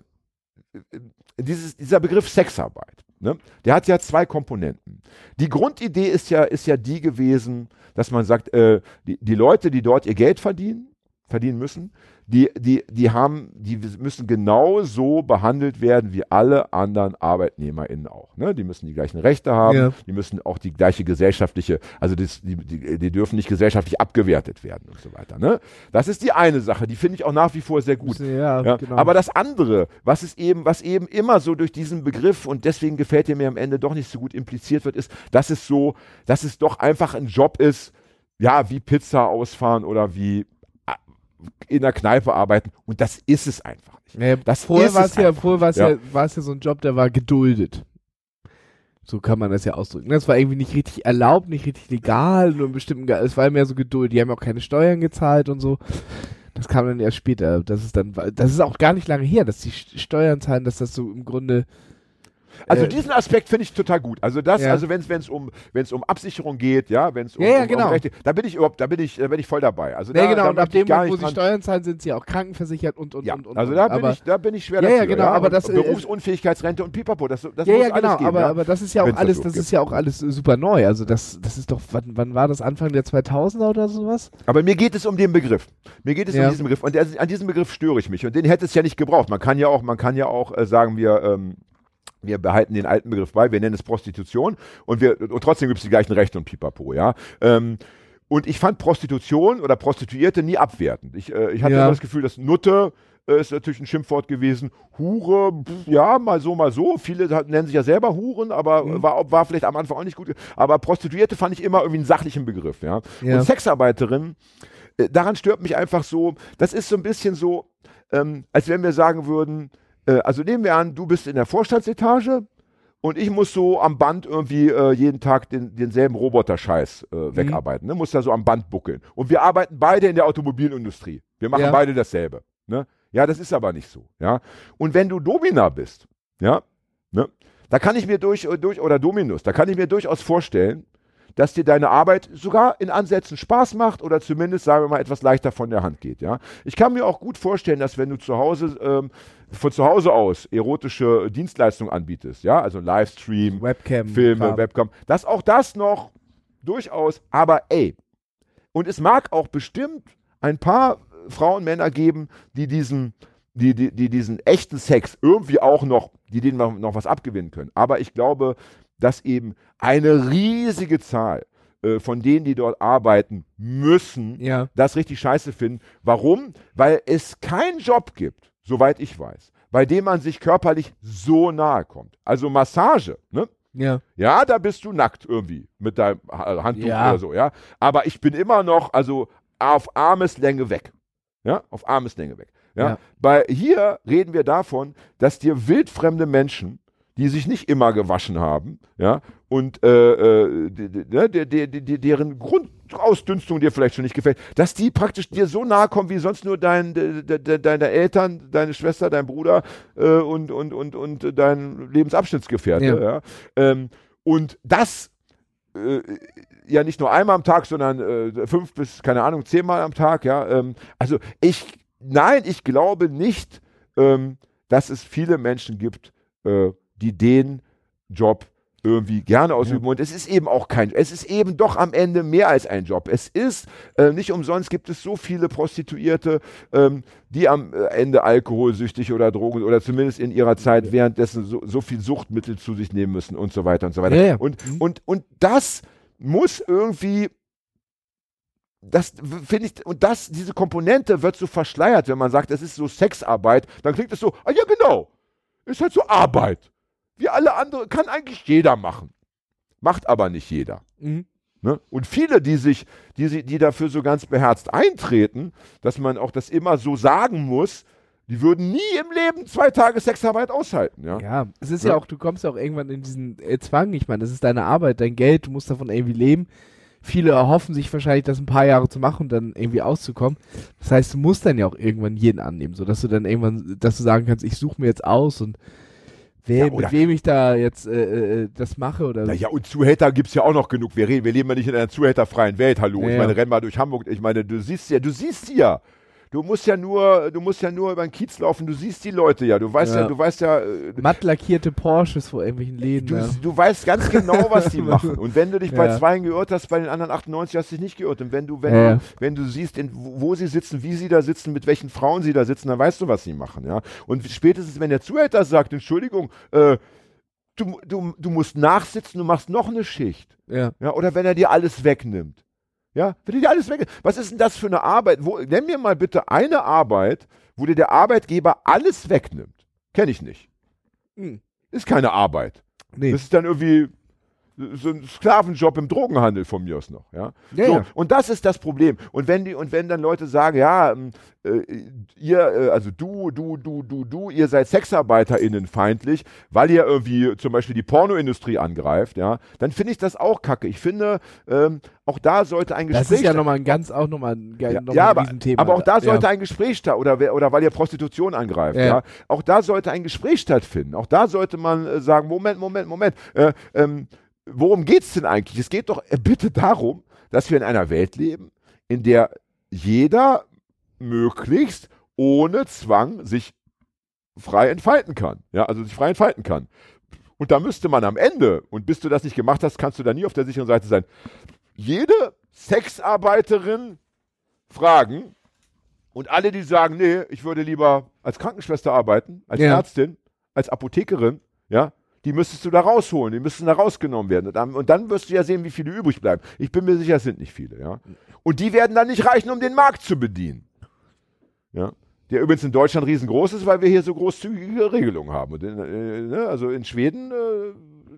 dieses, dieser Begriff Sexarbeit, ne, der hat ja zwei Komponenten. Die Grundidee ist ja, ist ja die gewesen, dass man sagt, äh, die, die Leute, die dort ihr Geld verdienen, verdienen müssen, die, die, die haben, die müssen genauso behandelt werden wie alle anderen ArbeitnehmerInnen auch. Ne? Die müssen die gleichen Rechte haben, Ja. die müssen auch die gleiche gesellschaftliche, also das, die, die, die dürfen nicht gesellschaftlich abgewertet werden und so weiter. Ne? Das ist die eine Sache, die finde ich auch nach wie vor sehr gut. Ja, Ja, genau. Aber das andere, was es eben, was eben immer so durch diesen Begriff und deswegen gefällt er mir am Ende doch nicht so gut impliziert wird, ist, dass es so, dass es doch einfach ein Job ist, ja, wie Pizza ausfahren oder wie in der Kneipe arbeiten. Und das ist es einfach nicht. Nee, Das vorher war es ja, vorher war es Ja. ja, war es ja so ein Job, der war geduldet. So kann man das ja ausdrücken. Das war irgendwie nicht richtig erlaubt, nicht richtig legal, nur in bestimmten, es war mehr so Geduld. Die haben auch keine Steuern gezahlt und so. Das kam dann erst später. Das ist dann, das ist auch gar nicht lange her, dass die St- Steuern zahlen, dass das so im Grunde, Also Äh, diesen Aspekt finde ich total gut. Also das, Ja. also wenn es um wenn es um Absicherung geht, ja, wenn es um, Ja, ja, um, genau. um Rechte, da bin ich überhaupt, da bin ich, da bin ich voll dabei. Also nee, da, genau, da und ab dem Moment, wo sie Steuern zahlen, sind sie auch krankenversichert und, und, Ja, und, und. also da bin ich, da bin ich schwer Ja, dafür. ja, genau, aber das, äh, Berufsunfähigkeitsrente und Pipapo, das, das ja, muss ja, alles genau, geben, aber, ja. aber das ist ja auch das alles, das gibt. ist ja auch alles äh, super neu. Also das, das ist doch, wann, wann war das? Anfang der 2000er oder sowas? Aber mir geht es um den Begriff. Mir geht es Ja. um diesen Begriff. Und an diesem Begriff störe ich mich. Und den hätte es ja nicht gebraucht. Man kann ja auch, man kann ja auch äh, sagen, wir, ähm, wir behalten den alten Begriff bei, wir nennen es Prostitution und wir und trotzdem gibt es die gleichen Rechte und Pipapo, ja. Ähm, und ich fand Prostitution oder Prostituierte nie abwertend. Ich, äh, ich hatte Ja. immer das Gefühl, dass Nutte äh, ist natürlich ein Schimpfwort gewesen. Hure, pf, ja, mal so, mal so. Viele nennen sich ja selber Huren, aber Mhm. war, war vielleicht am Anfang auch nicht gut. Aber Prostituierte fand ich immer irgendwie einen sachlichen Begriff, ja. Ja. Und Sexarbeiterin, äh, daran stört mich einfach so, das ist so ein bisschen so, ähm, als wenn wir sagen würden, äh, also nehmen wir an, du bist in der Vorstandsetage und ich muss so am Band irgendwie äh, jeden Tag den, denselben Roboter-Scheiß äh, wegarbeiten, ne? muss da so am Band buckeln. Und wir arbeiten beide in der Automobilindustrie. Wir machen Ja. beide dasselbe. Ne? Ja, das ist aber nicht so. Ja? Und wenn du Domina bist, ja, ne? da kann ich mir durch, durch, oder Dominus, da kann ich mir durchaus vorstellen, dass dir deine Arbeit sogar in Ansätzen Spaß macht oder zumindest, sagen wir mal, etwas leichter von der Hand geht. Ja? Ich kann mir auch gut vorstellen, dass wenn du zu Hause, ähm, von zu Hause aus erotische Dienstleistungen anbietest, ja, also Livestream, Webcam. Filme, Kram. Webcam, dass auch das noch durchaus, aber ey, und es mag auch bestimmt ein paar Frauen, Männer geben, die diesen, die, die, die diesen echten Sex irgendwie auch noch, die denen noch, noch was abgewinnen können. Aber ich glaube, dass eben eine riesige Zahl äh, von denen, die dort arbeiten müssen, Ja. das richtig scheiße finden. Warum? Weil es keinen Job gibt, soweit ich weiß, bei dem man sich körperlich so nahe kommt. Also Massage, ne? Ja. Ja, da bist du nackt irgendwie mit deinem Ha- Handtuch Ja. oder so, ja. Aber ich bin immer noch, also auf Armeslänge weg. Ja, auf Armeslänge weg. Ja. Ja. Bei hier reden wir davon, dass dir wildfremde Menschen, die sich nicht immer gewaschen haben, ja, und äh, äh, ne, die, die, die, deren Grundausdünstung dir vielleicht schon nicht gefällt, dass die praktisch dir so nahe kommen wie sonst nur dein, de, de, de, deine Eltern, deine Schwester, dein Bruder äh, und, und, und, und dein Lebensabschnittsgefährte. Ja. Ja. Ähm, und das äh, ja nicht nur einmal am Tag, sondern äh, fünf bis, keine Ahnung, zehnmal am Tag, ja. Ähm, also ich, nein, ich glaube nicht, ähm, dass es viele Menschen gibt, äh, die den Job irgendwie gerne ausüben. Und es ist eben auch kein, es ist eben doch am Ende mehr als ein Job. Es ist, äh, nicht umsonst gibt es so viele Prostituierte, ähm, die am äh, Ende alkoholsüchtig oder Drogen oder zumindest in ihrer Zeit währenddessen so, so viel Suchtmittel zu sich nehmen müssen und so weiter und so weiter. Ja, ja. Und, und, und das muss irgendwie das finde ich, und das, diese Komponente wird so verschleiert, wenn man sagt, es ist so Sexarbeit, dann klingt es so, ah ja genau, ist halt so Arbeit. Wie alle andere, kann eigentlich jeder machen. Macht aber nicht jeder. Mhm. Ne? Und viele, die sich, die, die dafür so ganz beherzt eintreten, dass man auch das immer so sagen muss, die würden nie im Leben zwei Tage Sexarbeit aushalten. Ja? Ja, es ist ja. Ja. auch, du kommst ja auch irgendwann in diesen äh, Zwang. Ich meine, das ist deine Arbeit, dein Geld, du musst davon irgendwie leben. Viele erhoffen sich wahrscheinlich, das ein paar Jahre zu machen und dann irgendwie auszukommen. Das heißt, du musst dann ja auch irgendwann jeden annehmen, sodass du dann irgendwann, dass du sagen kannst, ich suche mir jetzt aus und wer, Ja, mit wem ich da jetzt äh, äh, das mache oder Naja, und Zuhälter gibt es ja auch noch genug. Wir, reden, wir leben ja nicht in einer zuhälterfreien Welt, hallo. Ja, ich ja. meine, renn mal durch Hamburg. Ich meine, du siehst ja, du siehst sie ja. Du musst ja nur, du musst ja nur über den Kiez laufen, du siehst die Leute ja. Du weißt ja, Ja. du weißt ja, äh, matt lackierte Porsches vor irgendwelchen Läden. du, ja. du weißt ganz genau, was die machen. Und wenn du dich bei Ja. zweien geirrt hast, bei den anderen 98 hast du dich nicht geirrt. Und wenn du, wenn, du, wenn du siehst, in, wo wo sie sitzen, wie sie da sitzen, mit welchen Frauen sie da sitzen, dann weißt du, was sie machen, ja. Und spätestens, wenn der Zuhälter sagt, Entschuldigung, äh, du, du, du musst nachsitzen, du machst noch eine Schicht. ja. Ja, oder wenn er dir alles wegnimmt. Ja, wenn er dir alles wegnimmt. Was ist denn das für eine Arbeit? Wo, nenn mir mal bitte eine Arbeit, wo dir der Arbeitgeber alles wegnimmt. Kenne ich nicht. Hm. Ist keine Arbeit. Nee. Das ist dann irgendwie so ein Sklavenjob im Drogenhandel von mir aus noch, ja. Ja, so, ja. Und das ist das Problem. Und wenn die, und wenn dann Leute sagen, ja, ähm, äh, ihr, äh, also du, du, du, du, du, ihr seid SexarbeiterInnen feindlich, weil ihr irgendwie zum Beispiel die Pornoindustrie angreift, ja, dann finde ich das auch kacke. Ich finde, ähm, auch da sollte ein Gespräch Das ist ja nochmal ein ganz, auch nochmal ein, ja, noch ja, aber, Riesenthema. aber auch da sollte ja. ein Gespräch statt oder, oder weil ihr Prostitution angreift, ja. Ja. Auch da sollte ein Gespräch stattfinden. Auch da sollte man äh, sagen, Moment, Moment, Moment. Äh, ähm, worum geht's denn eigentlich? Es geht doch äh, bitte darum, dass wir in einer Welt leben, in der jeder möglichst ohne Zwang sich frei entfalten kann. Ja, also sich frei entfalten kann. Und da müsste man am Ende, und bis du das nicht gemacht hast, kannst du da nie auf der sicheren Seite sein, jede Sexarbeiterin fragen und alle, die sagen, nee, ich würde lieber als Krankenschwester arbeiten, als Ja. Ärztin, als Apothekerin, ja, die müsstest du da rausholen, die müssten da rausgenommen werden. Und dann, und dann wirst du ja sehen, wie viele übrig bleiben. Ich bin mir sicher, es sind nicht viele, ja. Und die werden dann nicht reichen, um den Markt zu bedienen. Ja. Der übrigens in Deutschland riesengroß ist, weil wir hier so großzügige Regelungen haben. In, äh, ne, also in Schweden, äh,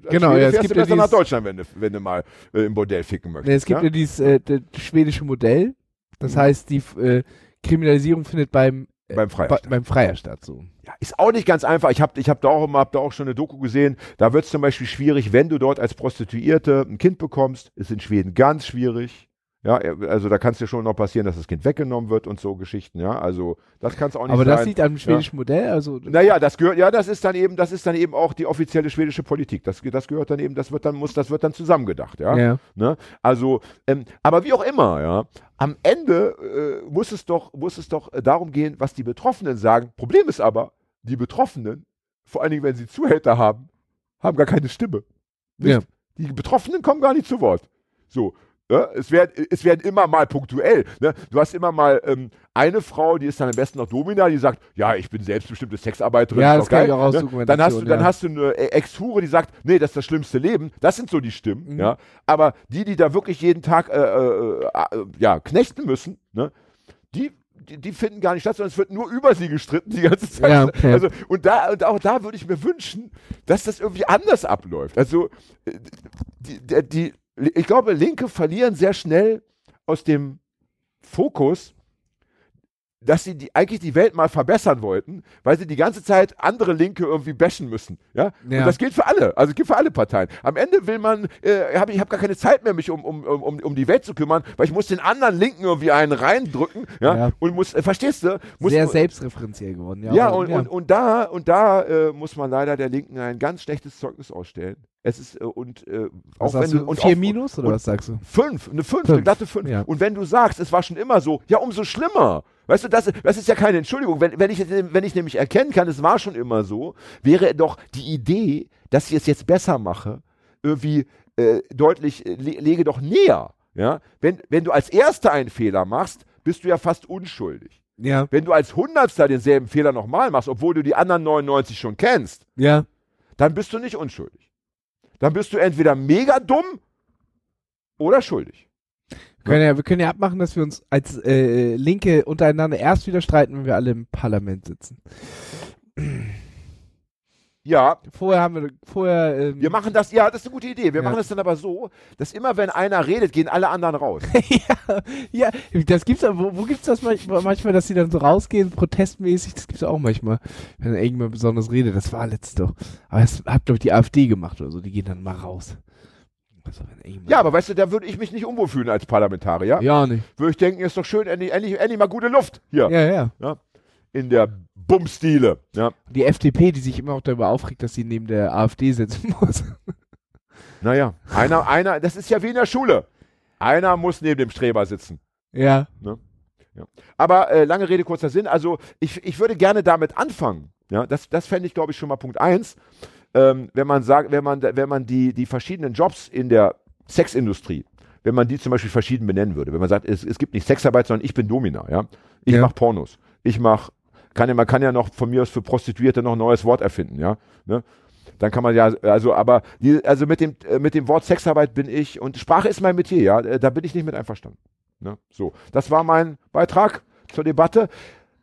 Genau, Schwede ja, es gibt du ja nach Deutschland, wenn du, wenn du mal äh, im Bordell ficken möchtest. Nee, es gibt ja, dieses äh, schwedische Modell. Das Mhm. heißt, die äh, Kriminalisierung findet beim, Beim Freier bei- beim Freier statt. So. Ja, ist auch nicht ganz einfach. Ich habe ich hab da, auch immer- hab da auch schon eine Doku gesehen. Da wird es zum Beispiel schwierig, wenn du dort als Prostituierte ein Kind bekommst. Ist in Schweden ganz schwierig. Ja, also da kann es dir schon noch passieren, dass das Kind weggenommen wird und so Geschichten. Ja, also das kann es auch nicht Aber sein. das liegt am schwedischen Modell. Also Naja, das gehört, ja, das ist dann eben, das ist dann eben auch die offizielle schwedische Politik. Das, das gehört dann eben, das wird dann, muss, das wird dann zusammengedacht, ja. ja. Ne? Also, ähm, aber wie auch immer, ja, am Ende äh, muss es doch, muss es doch äh, darum gehen, was die Betroffenen sagen. Problem ist aber, die Betroffenen, vor allen Dingen, wenn sie Zuhälter haben, haben gar keine Stimme. Ja. Die Betroffenen kommen gar nicht zu Wort. So, Ja, es, werden, es werden immer mal punktuell. Ne? Du hast immer mal ähm, eine Frau, die ist dann am besten noch Domina, die sagt, ja, ich bin selbstbestimmte Sexarbeiterin. Ja, das kann geil, ich auch ne? Dann hast du, Dann ja. hast du eine Ex-Hure, die sagt, nee, das ist das schlimmste Leben. Das sind so die Stimmen. Mhm. Ja? Aber die, die da wirklich jeden Tag äh, äh, äh, ja, knechten müssen, ne? die, die, die finden gar nicht statt, sondern es wird nur über sie gestritten die ganze Zeit. Ja, okay. Also, und, da, und auch da würde ich mir wünschen, dass das irgendwie anders abläuft. Also äh, die, die, ich glaube, Linke verlieren sehr schnell aus dem Fokus, dass sie die, eigentlich die Welt mal verbessern wollten, weil sie die ganze Zeit andere Linke irgendwie bashen müssen. Ja? Ja. Und das gilt für alle, also gilt für alle Parteien. Am Ende will man, äh, hab, ich habe gar keine Zeit mehr, mich um, um, um, um die Welt zu kümmern, weil ich muss den anderen Linken irgendwie einen reindrücken. Ja? Ja. Und muss, äh, verstehst du? Muss, Sehr selbstreferenziell geworden. Ja, ja, und, Und, und da, und da äh, muss man leider der Linken ein ganz schlechtes Zeugnis ausstellen. Es ist, äh, und äh, was auch wenn du, du, und vier auch, Minus oder was sagst du? Fünf, eine fünf, Fünf, eine glatte fünf. ja. Und wenn du sagst, es war schon immer so, ja, umso schlimmer. Weißt du, das, das ist ja keine Entschuldigung. Wenn, wenn, ich, wenn ich nämlich erkennen kann, es war schon immer so, wäre doch die Idee, dass ich es jetzt besser mache, irgendwie äh, deutlich, äh, le lege doch näher. Ja? Wenn, wenn du als Erster einen Fehler machst, bist du ja fast unschuldig. Ja. Wenn du als Hundertster denselben Fehler nochmal machst, obwohl du die anderen 99 schon kennst, Ja. dann bist du nicht unschuldig. Dann bist du entweder mega dumm oder schuldig. Wir können ja, wir können ja abmachen, dass wir uns als äh, Linke untereinander erst wieder streiten, wenn wir alle im Parlament sitzen. Ja, Vorher haben wir, vorher, ähm, wir machen das, ja, das ist eine gute Idee. Wir Ja. machen das dann aber so, dass immer wenn einer redet, gehen alle anderen raus. ja, das gibt's aber, wo, wo gibt's das manchmal, manchmal, dass die dann so rausgehen, protestmäßig, das gibt's auch manchmal, wenn irgendjemand besonders redet, das war letztes doch. Aber das hat, glaube ich, die AfD gemacht oder so, die gehen dann mal raus. Also, Ja, aber weißt du, da würde ich mich nicht unwohl fühlen als Parlamentarier. Ja, nicht. Würde ich denken, ist doch schön, endlich, endlich, endlich mal gute Luft hier Ja, ja. in der Bumsdiele. Ja. Die FDP, die sich immer auch darüber aufregt, dass sie neben der AfD sitzen muss. Naja, einer, einer, das ist ja wie in der Schule. Einer muss neben dem Streber sitzen. ja. Aber äh, lange Rede, kurzer Sinn. Also ich, ich würde gerne damit anfangen. Ja, das, das fände ich, glaube ich, schon mal Punkt eins. Ähm, wenn man sagt, wenn man, wenn man die, die verschiedenen Jobs in der Sexindustrie, wenn man die zum Beispiel verschieden benennen würde, wenn man sagt, es, es gibt nicht Sexarbeit, sondern ich bin Domina, ja. Ich Ja. mache Pornos. Ich mache, kann ja, man kann ja noch von mir aus für Prostituierte noch ein neues Wort erfinden, ja. Ne? Dann kann man ja, also, aber die, also mit dem, äh, mit dem Wort Sexarbeit bin ich, und Sprache ist mein Metier, ja, äh, da bin ich nicht mit einverstanden. Ne? So, das war mein Beitrag zur Debatte.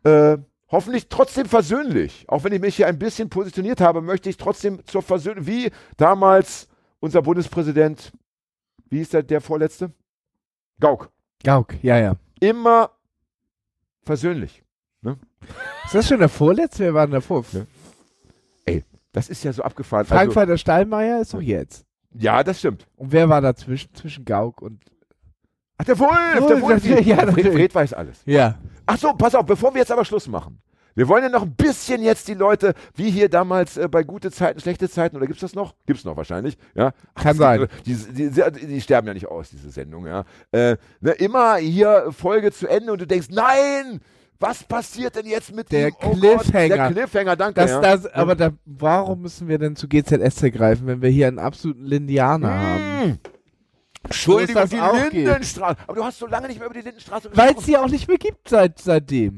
Äh, hoffentlich trotzdem versöhnlich. Auch wenn ich mich hier ein bisschen positioniert habe, möchte ich trotzdem zur Versöhnung, wie damals unser Bundespräsident, wie ist der, der vorletzte? Gauck. Gauk, ja, ja. Immer versöhnlich. Ist das schon der Vorletzte? Wer war denn davor? Ja. Das ist ja so abgefahren. Also, Frankfurter Stallmeier ist doch jetzt. ja, das stimmt. Und wer war dazwischen? Zwischen Gauk und. Ach, der Wolf, der Wolf, natürlich, ja, Fred. Fred weiß alles. Ja. Ach so, pass auf, bevor wir jetzt aber Schluss machen. Wir wollen ja noch ein bisschen jetzt die Leute, wie hier damals äh, bei gute Zeiten, schlechte Zeiten, oder gibt's das noch? Gibt's noch wahrscheinlich, ja. Ach, Kann das sein. Die, die, die, die sterben ja nicht aus, diese Sendung, ja. Äh, ne, immer hier Folge zu Ende und du denkst, nein, was passiert denn jetzt mit Der dem oh Gott, Cliffhanger. der Cliffhanger, danke. Das, ja. das, aber da, warum müssen wir denn zu GZSZ greifen, wenn wir hier einen absoluten Lindianer haben? Hm. Entschuldigung, die auch geht. Lindenstraße. Aber du hast so lange nicht mehr über die Lindenstraße Weil gesprochen. es sie auch nicht mehr gibt seit, seitdem.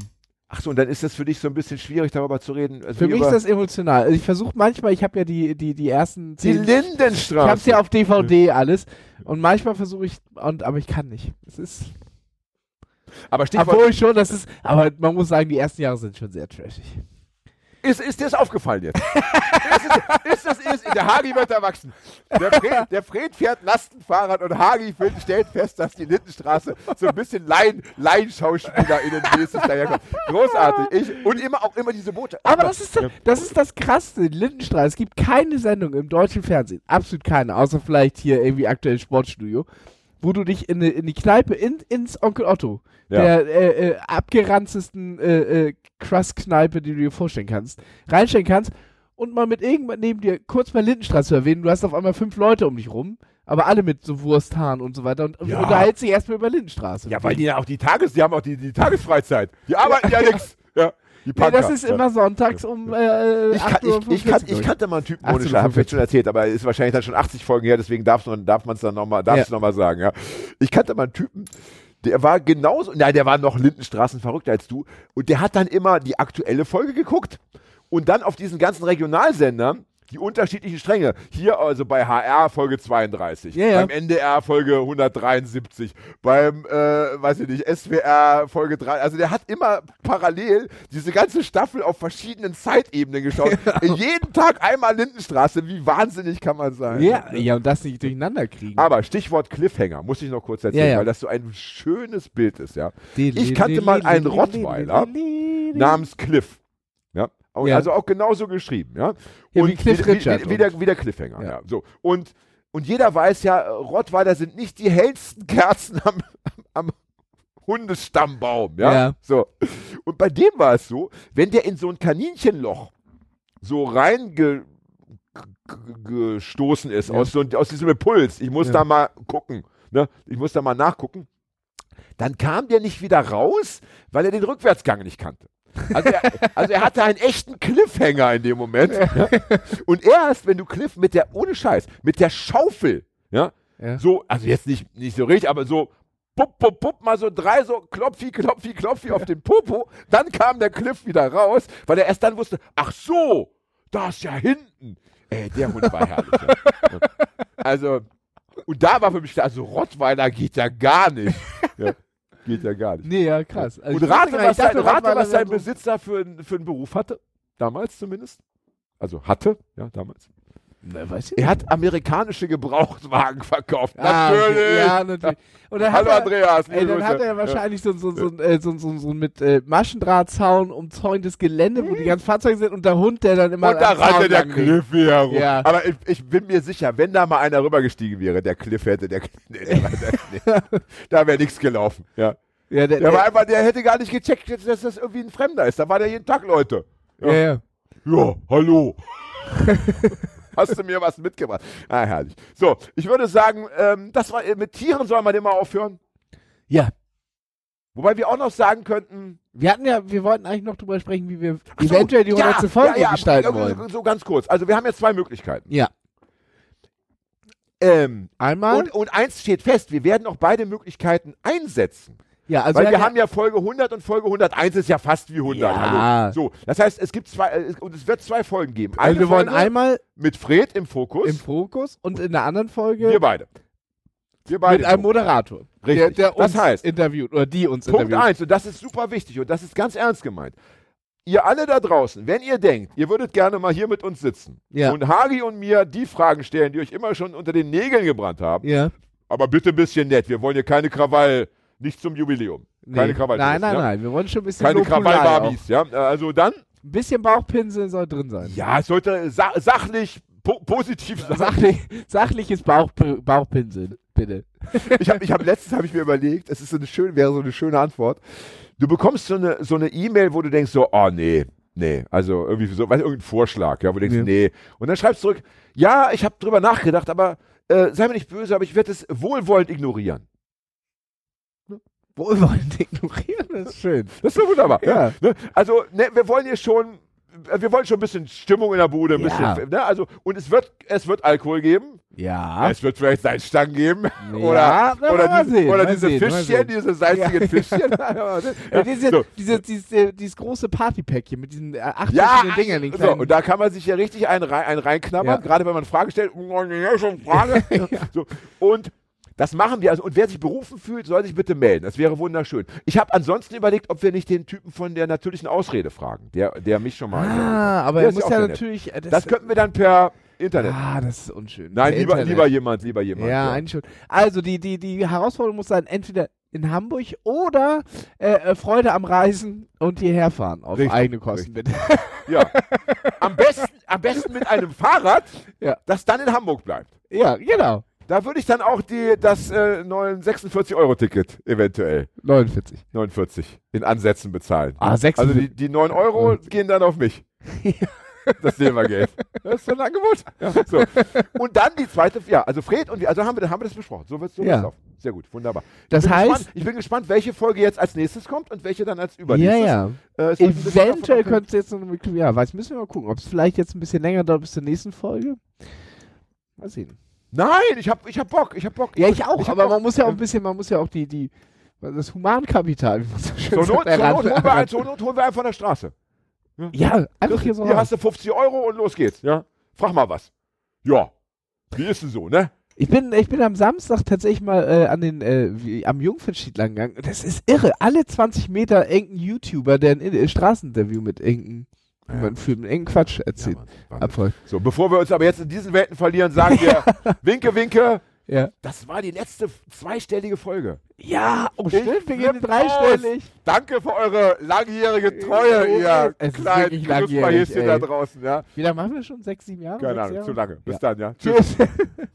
Ach so, und dann ist das für dich so ein bisschen schwierig, darüber zu reden. also Für mich ist das emotional. Also ich versuche manchmal, ich habe ja die, die, die ersten die. Lindenstraße. ich hab's ja auf DVD alles. Und manchmal versuche ich, und, aber ich kann nicht. Es ist, aber Stichwort, obwohl schon, das ist, aber man muss sagen, die ersten Jahre sind schon sehr trashig. Ist, ist dir das aufgefallen jetzt? ist, ist das ist, der Hagi wird erwachsen. Der Fred, der Fred fährt Lastenfahrrad und Hagi findet- stellt fest, dass die Lindenstraße so ein bisschen Laien, LaienschauspielerInnen-mäßig daherkommt. Großartig. Ich, und immer auch immer diese Boote. Aber das ist, das ist das Krasse, Lindenstraße. Es gibt keine Sendung im deutschen Fernsehen, absolut keine, außer vielleicht hier irgendwie aktuell Sportstudio, wo du dich in, in die Kneipe, in, ins Onkel Otto, Ja. der äh, äh, abgeranztesten äh, äh, Crust-Kneipe, die du dir vorstellen kannst, reinstellen kannst und mal mit irgendwann neben dir kurz mal Lindenstraße zu erwähnen. Du hast auf einmal fünf Leute um dich rum, aber alle mit so Wursthaaren und so weiter und, Ja. unterhältst dich erstmal über Lindenstraße. Ja, weil die ja auch die Tages, die haben auch die, die Tagesfreizeit. Die arbeiten ja, nichts. Ja. Punker. das ist ja. immer sonntags um äh, Ich, 8 kan, Uhr. ich, ich, kan, ich kannte mal einen Typen ohne 18:45. Scheiß, hab ich schon erzählt, aber ist wahrscheinlich dann schon 80 Folgen her, deswegen darf man es dann nochmal Ja. noch sagen. Ja. Ich kannte mal einen Typen, der war genauso, nein, der war noch Lindenstraßen verrückter als du und der hat dann immer die aktuelle Folge geguckt und dann auf diesen ganzen Regionalsendern die unterschiedlichen Stränge. Hier also bei HR Folge 32, Ja, ja. beim NDR Folge 173, beim, äh, weiß ich nicht, SWR Folge 3. Also der hat immer parallel diese ganze Staffel auf verschiedenen Zeitebenen geschaut. Jeden Tag einmal Lindenstraße. Wie wahnsinnig kann man sein? Ja, ja, und das nicht durcheinander kriegen. Aber Stichwort Cliffhanger, muss ich noch kurz erzählen, Ja, ja. weil das so ein schönes Bild ist, ja. Ich kannte mal einen Rottweiler namens Cliff. Ja. Also auch genauso geschrieben, ja. Ja, wie Cliff wie, Richard wie, wie, der, wie der Cliffhanger, Ja. ja. So. Und, und jeder weiß ja, Rottweiler sind nicht die hellsten Kerzen am, am Hundestammbaum, ja? Ja. So. Und bei dem war es so, wenn der in so ein Kaninchenloch so reinge gestoßen ist Ja. aus, so, aus diesem Impuls, ich muss Ja. da mal gucken, ne? ich muss da mal nachgucken, dann kam der nicht wieder raus, weil er den Rückwärtsgang nicht kannte. Also er, also er hatte einen echten Cliffhanger in dem Moment. Ja? Und erst, wenn du Cliff mit der, ohne Scheiß, mit der Schaufel, ja, Ja. so, also jetzt nicht, nicht so richtig, aber so, pup, pup, pup, mal so drei so Klopfi, Klopfi, Klopfi auf den Popo, dann kam der Cliff wieder raus, weil er erst dann wusste, ach so, da ist ja hinten. Ey, der Hund war herrlich. Ja. Also, und da war für mich klar, also Rottweiler geht ja gar nicht. Ja, geht ja gar nicht. Nee, ja, krass. Also Und rate, was, dachte, sein, rate, was sein Besitzer für, für einen Beruf hatte. Damals zumindest. Also hatte, ja, damals. Na, weiß ich Er hat amerikanische Gebrauchtwagen verkauft. Ah, natürlich. Ja, natürlich. Hallo er, Andreas. Ey, dann hat er wahrscheinlich so, so, so, äh, so, so, so mit äh, Maschendrahtzaun umzäuntes Gelände, wo die ganzen Fahrzeuge sind und der Hund, der dann immer Und da rannte der lang liegt. Cliff hier herum. Ja. Aber ich, ich bin mir sicher, wenn da mal einer rübergestiegen wäre, der Cliff hätte, der, nee, der, der, nee, da wäre nichts gelaufen. Ja. Ja, der, Der, war einfach, der hätte gar nicht gecheckt, dass das irgendwie ein Fremder ist. Da war der jeden Tag, Leute. ja, ja. Ja, hallo. Hast du mir was mitgebracht? Ah, herrlich. So, ich würde sagen, ähm, das war, mit Tieren soll man immer aufhören. ja. Wobei wir auch noch sagen könnten, Wir hatten ja, wir wollten eigentlich noch drüber sprechen, wie wir so, eventuell die ja, 100. Folge ja, ja, gestalten so- wollen. So ganz kurz. Also wir haben jetzt zwei Möglichkeiten. Ja. Ähm, Einmal. und, und eins steht fest, wir werden auch beide Möglichkeiten einsetzen. Ja, also Weil wir haben ja Folge 100 und Folge 101 ist ja fast wie 100. Ja. Hallo. So, das heißt, es gibt zwei, und es wird zwei Folgen geben. also wir wollen Folge einmal mit Fred im Fokus. im Fokus und in der anderen Folge wir beide. Wir beide. mit einem Moderator. Richtig. Der, der Das uns heißt- interviewt oder die uns Punkt interviewt. eins, und das ist super wichtig und das ist ganz ernst gemeint. Ihr alle da draußen, wenn ihr denkt, ihr würdet gerne mal hier mit uns sitzen Ja. und Hagi und mir die Fragen stellen, die euch immer schon unter den Nägeln gebrannt haben, Ja. aber bitte ein bisschen nett. Wir wollen hier keine Krawall, nicht zum Jubiläum. Keine Nee. Krawall. Nein, nein, ja? nein. Wir wollen schon ein bisschen Keine. Krawall-Barbies, ja. Also dann, Ein bisschen Bauchpinsel soll drin sein. ja, es sollte sa sachlich, po positiv sein. Sachlich, sachliches Bauch, Bauchpinsel, bitte. Ich habe ich hab letztens habe ich mir überlegt, es ist so eine schöne, wäre so eine schöne Antwort. Du bekommst so eine so eine E-Mail, wo du denkst so, oh nee, nee, also irgendwie so, weiß irgendein Vorschlag, ja, wo du denkst, Ja. nee. Und dann schreibst du zurück, ja, ich habe drüber nachgedacht, aber äh, sei mir nicht böse, aber ich werde es wohlwollend ignorieren. Wohlwollend ignorieren, das ist schön. Das ist doch wunderbar. Ja. Ne? Also, ne, wir wollen hier schon, äh, wir wollen schon ein bisschen Stimmung in der Bude, ein Ja. bisschen, ne? Also, und es wird, es wird Alkohol geben. Ja. Es wird vielleicht Salzstangen geben. Ja, oder na, oder, diese, sehen, oder diese sehen, Fischchen, diese salzigen Fischchen. Diese, so. diese, diese, dieses große Partypäckchen mit diesen äh, acht verschiedenen Dingern. den so, und da kann man sich ja richtig einen, rein, einen reinknabbern, gerade wenn man Fragen stellt. Oh, ja, schon Frage. so, und das machen wir. Also, und wer sich berufen fühlt, soll sich bitte melden. Das wäre wunderschön. Ich habe ansonsten überlegt, ob wir nicht den Typen von der natürlichen Ausrede fragen, der, der mich schon mal. ah, aber er muss ja natürlich. äh, Das, Das könnten wir dann per Internet. Ah, das ist unschön. Nein, lieber, Internet. lieber jemand, lieber jemand. Ja, eigentlich schon. Also, die, die, die Herausforderung muss sein, entweder in Hamburg oder äh, äh, Freude am Reisen und hierher fahren. Auf Richtig, eigene Kosten, bitte. Ja. Am, besten, am besten mit einem Fahrrad, Ja. das dann in Hamburg bleibt. ja, genau. Da würde ich dann auch die, das äh, 46-Euro-Ticket eventuell, 49. 49, in Ansätzen bezahlen. Ah, 46. Also die, die 9 Euro gehen dann auf mich. das Silbergeld. Das ist so ein Angebot. Ja, so. Und dann die zweite, ja, also Fred und wir, also haben wir, haben wir das besprochen. So wird es so Ja. laufen. Sehr gut, wunderbar. Das ich bin heißt- gespannt, ich bin gespannt, welche Folge jetzt als nächstes kommt und welche dann als übernächstes. Ja, ja. Äh, Eventuell könnte es jetzt noch ja, weiß, müssen wir mal gucken, ob es vielleicht jetzt ein bisschen länger dauert bis zur nächsten Folge. Mal sehen. Nein, ich hab, ich hab Bock, ich hab Bock. Ja, ich auch, hab aber Bock. man muss ja auch ein bisschen, man muss ja auch die, die, das Humankapital, wie man so schön sagt, Not, zur Not, wir Not holen wir einen von der Straße. Ja, einfach hier so Hier hast du 50 Euro und los geht's. Ja? Frag mal was. Ja. Wie ist denn so, ne? Ich bin, ich bin am Samstag tatsächlich mal äh, an den, äh, wie, am Jungfernstieg lang gegangen. Das ist irre. Alle 20 Meter irgendein YouTuber, der ein äh, Straßeninterview mit irgendeinem, Ja. führt, mit irgendeinem Quatsch erzählt. Abfolgt. So, bevor wir uns aber jetzt in diesen Welten verlieren, sagen wir Winke, Winke. Ja. Das war die letzte zweistellige Folge. Ja, oh stimmt, wir gehen dreistellig. Danke für eure langjährige Treue, ihr Es kleinen Knusperhäschen da draußen. Ja? Wie lange machen wir schon? Sechs, sieben Jahre? Keine Ahnung, Jahre? zu lange. Bis Ja. dann, ja. Tschüss.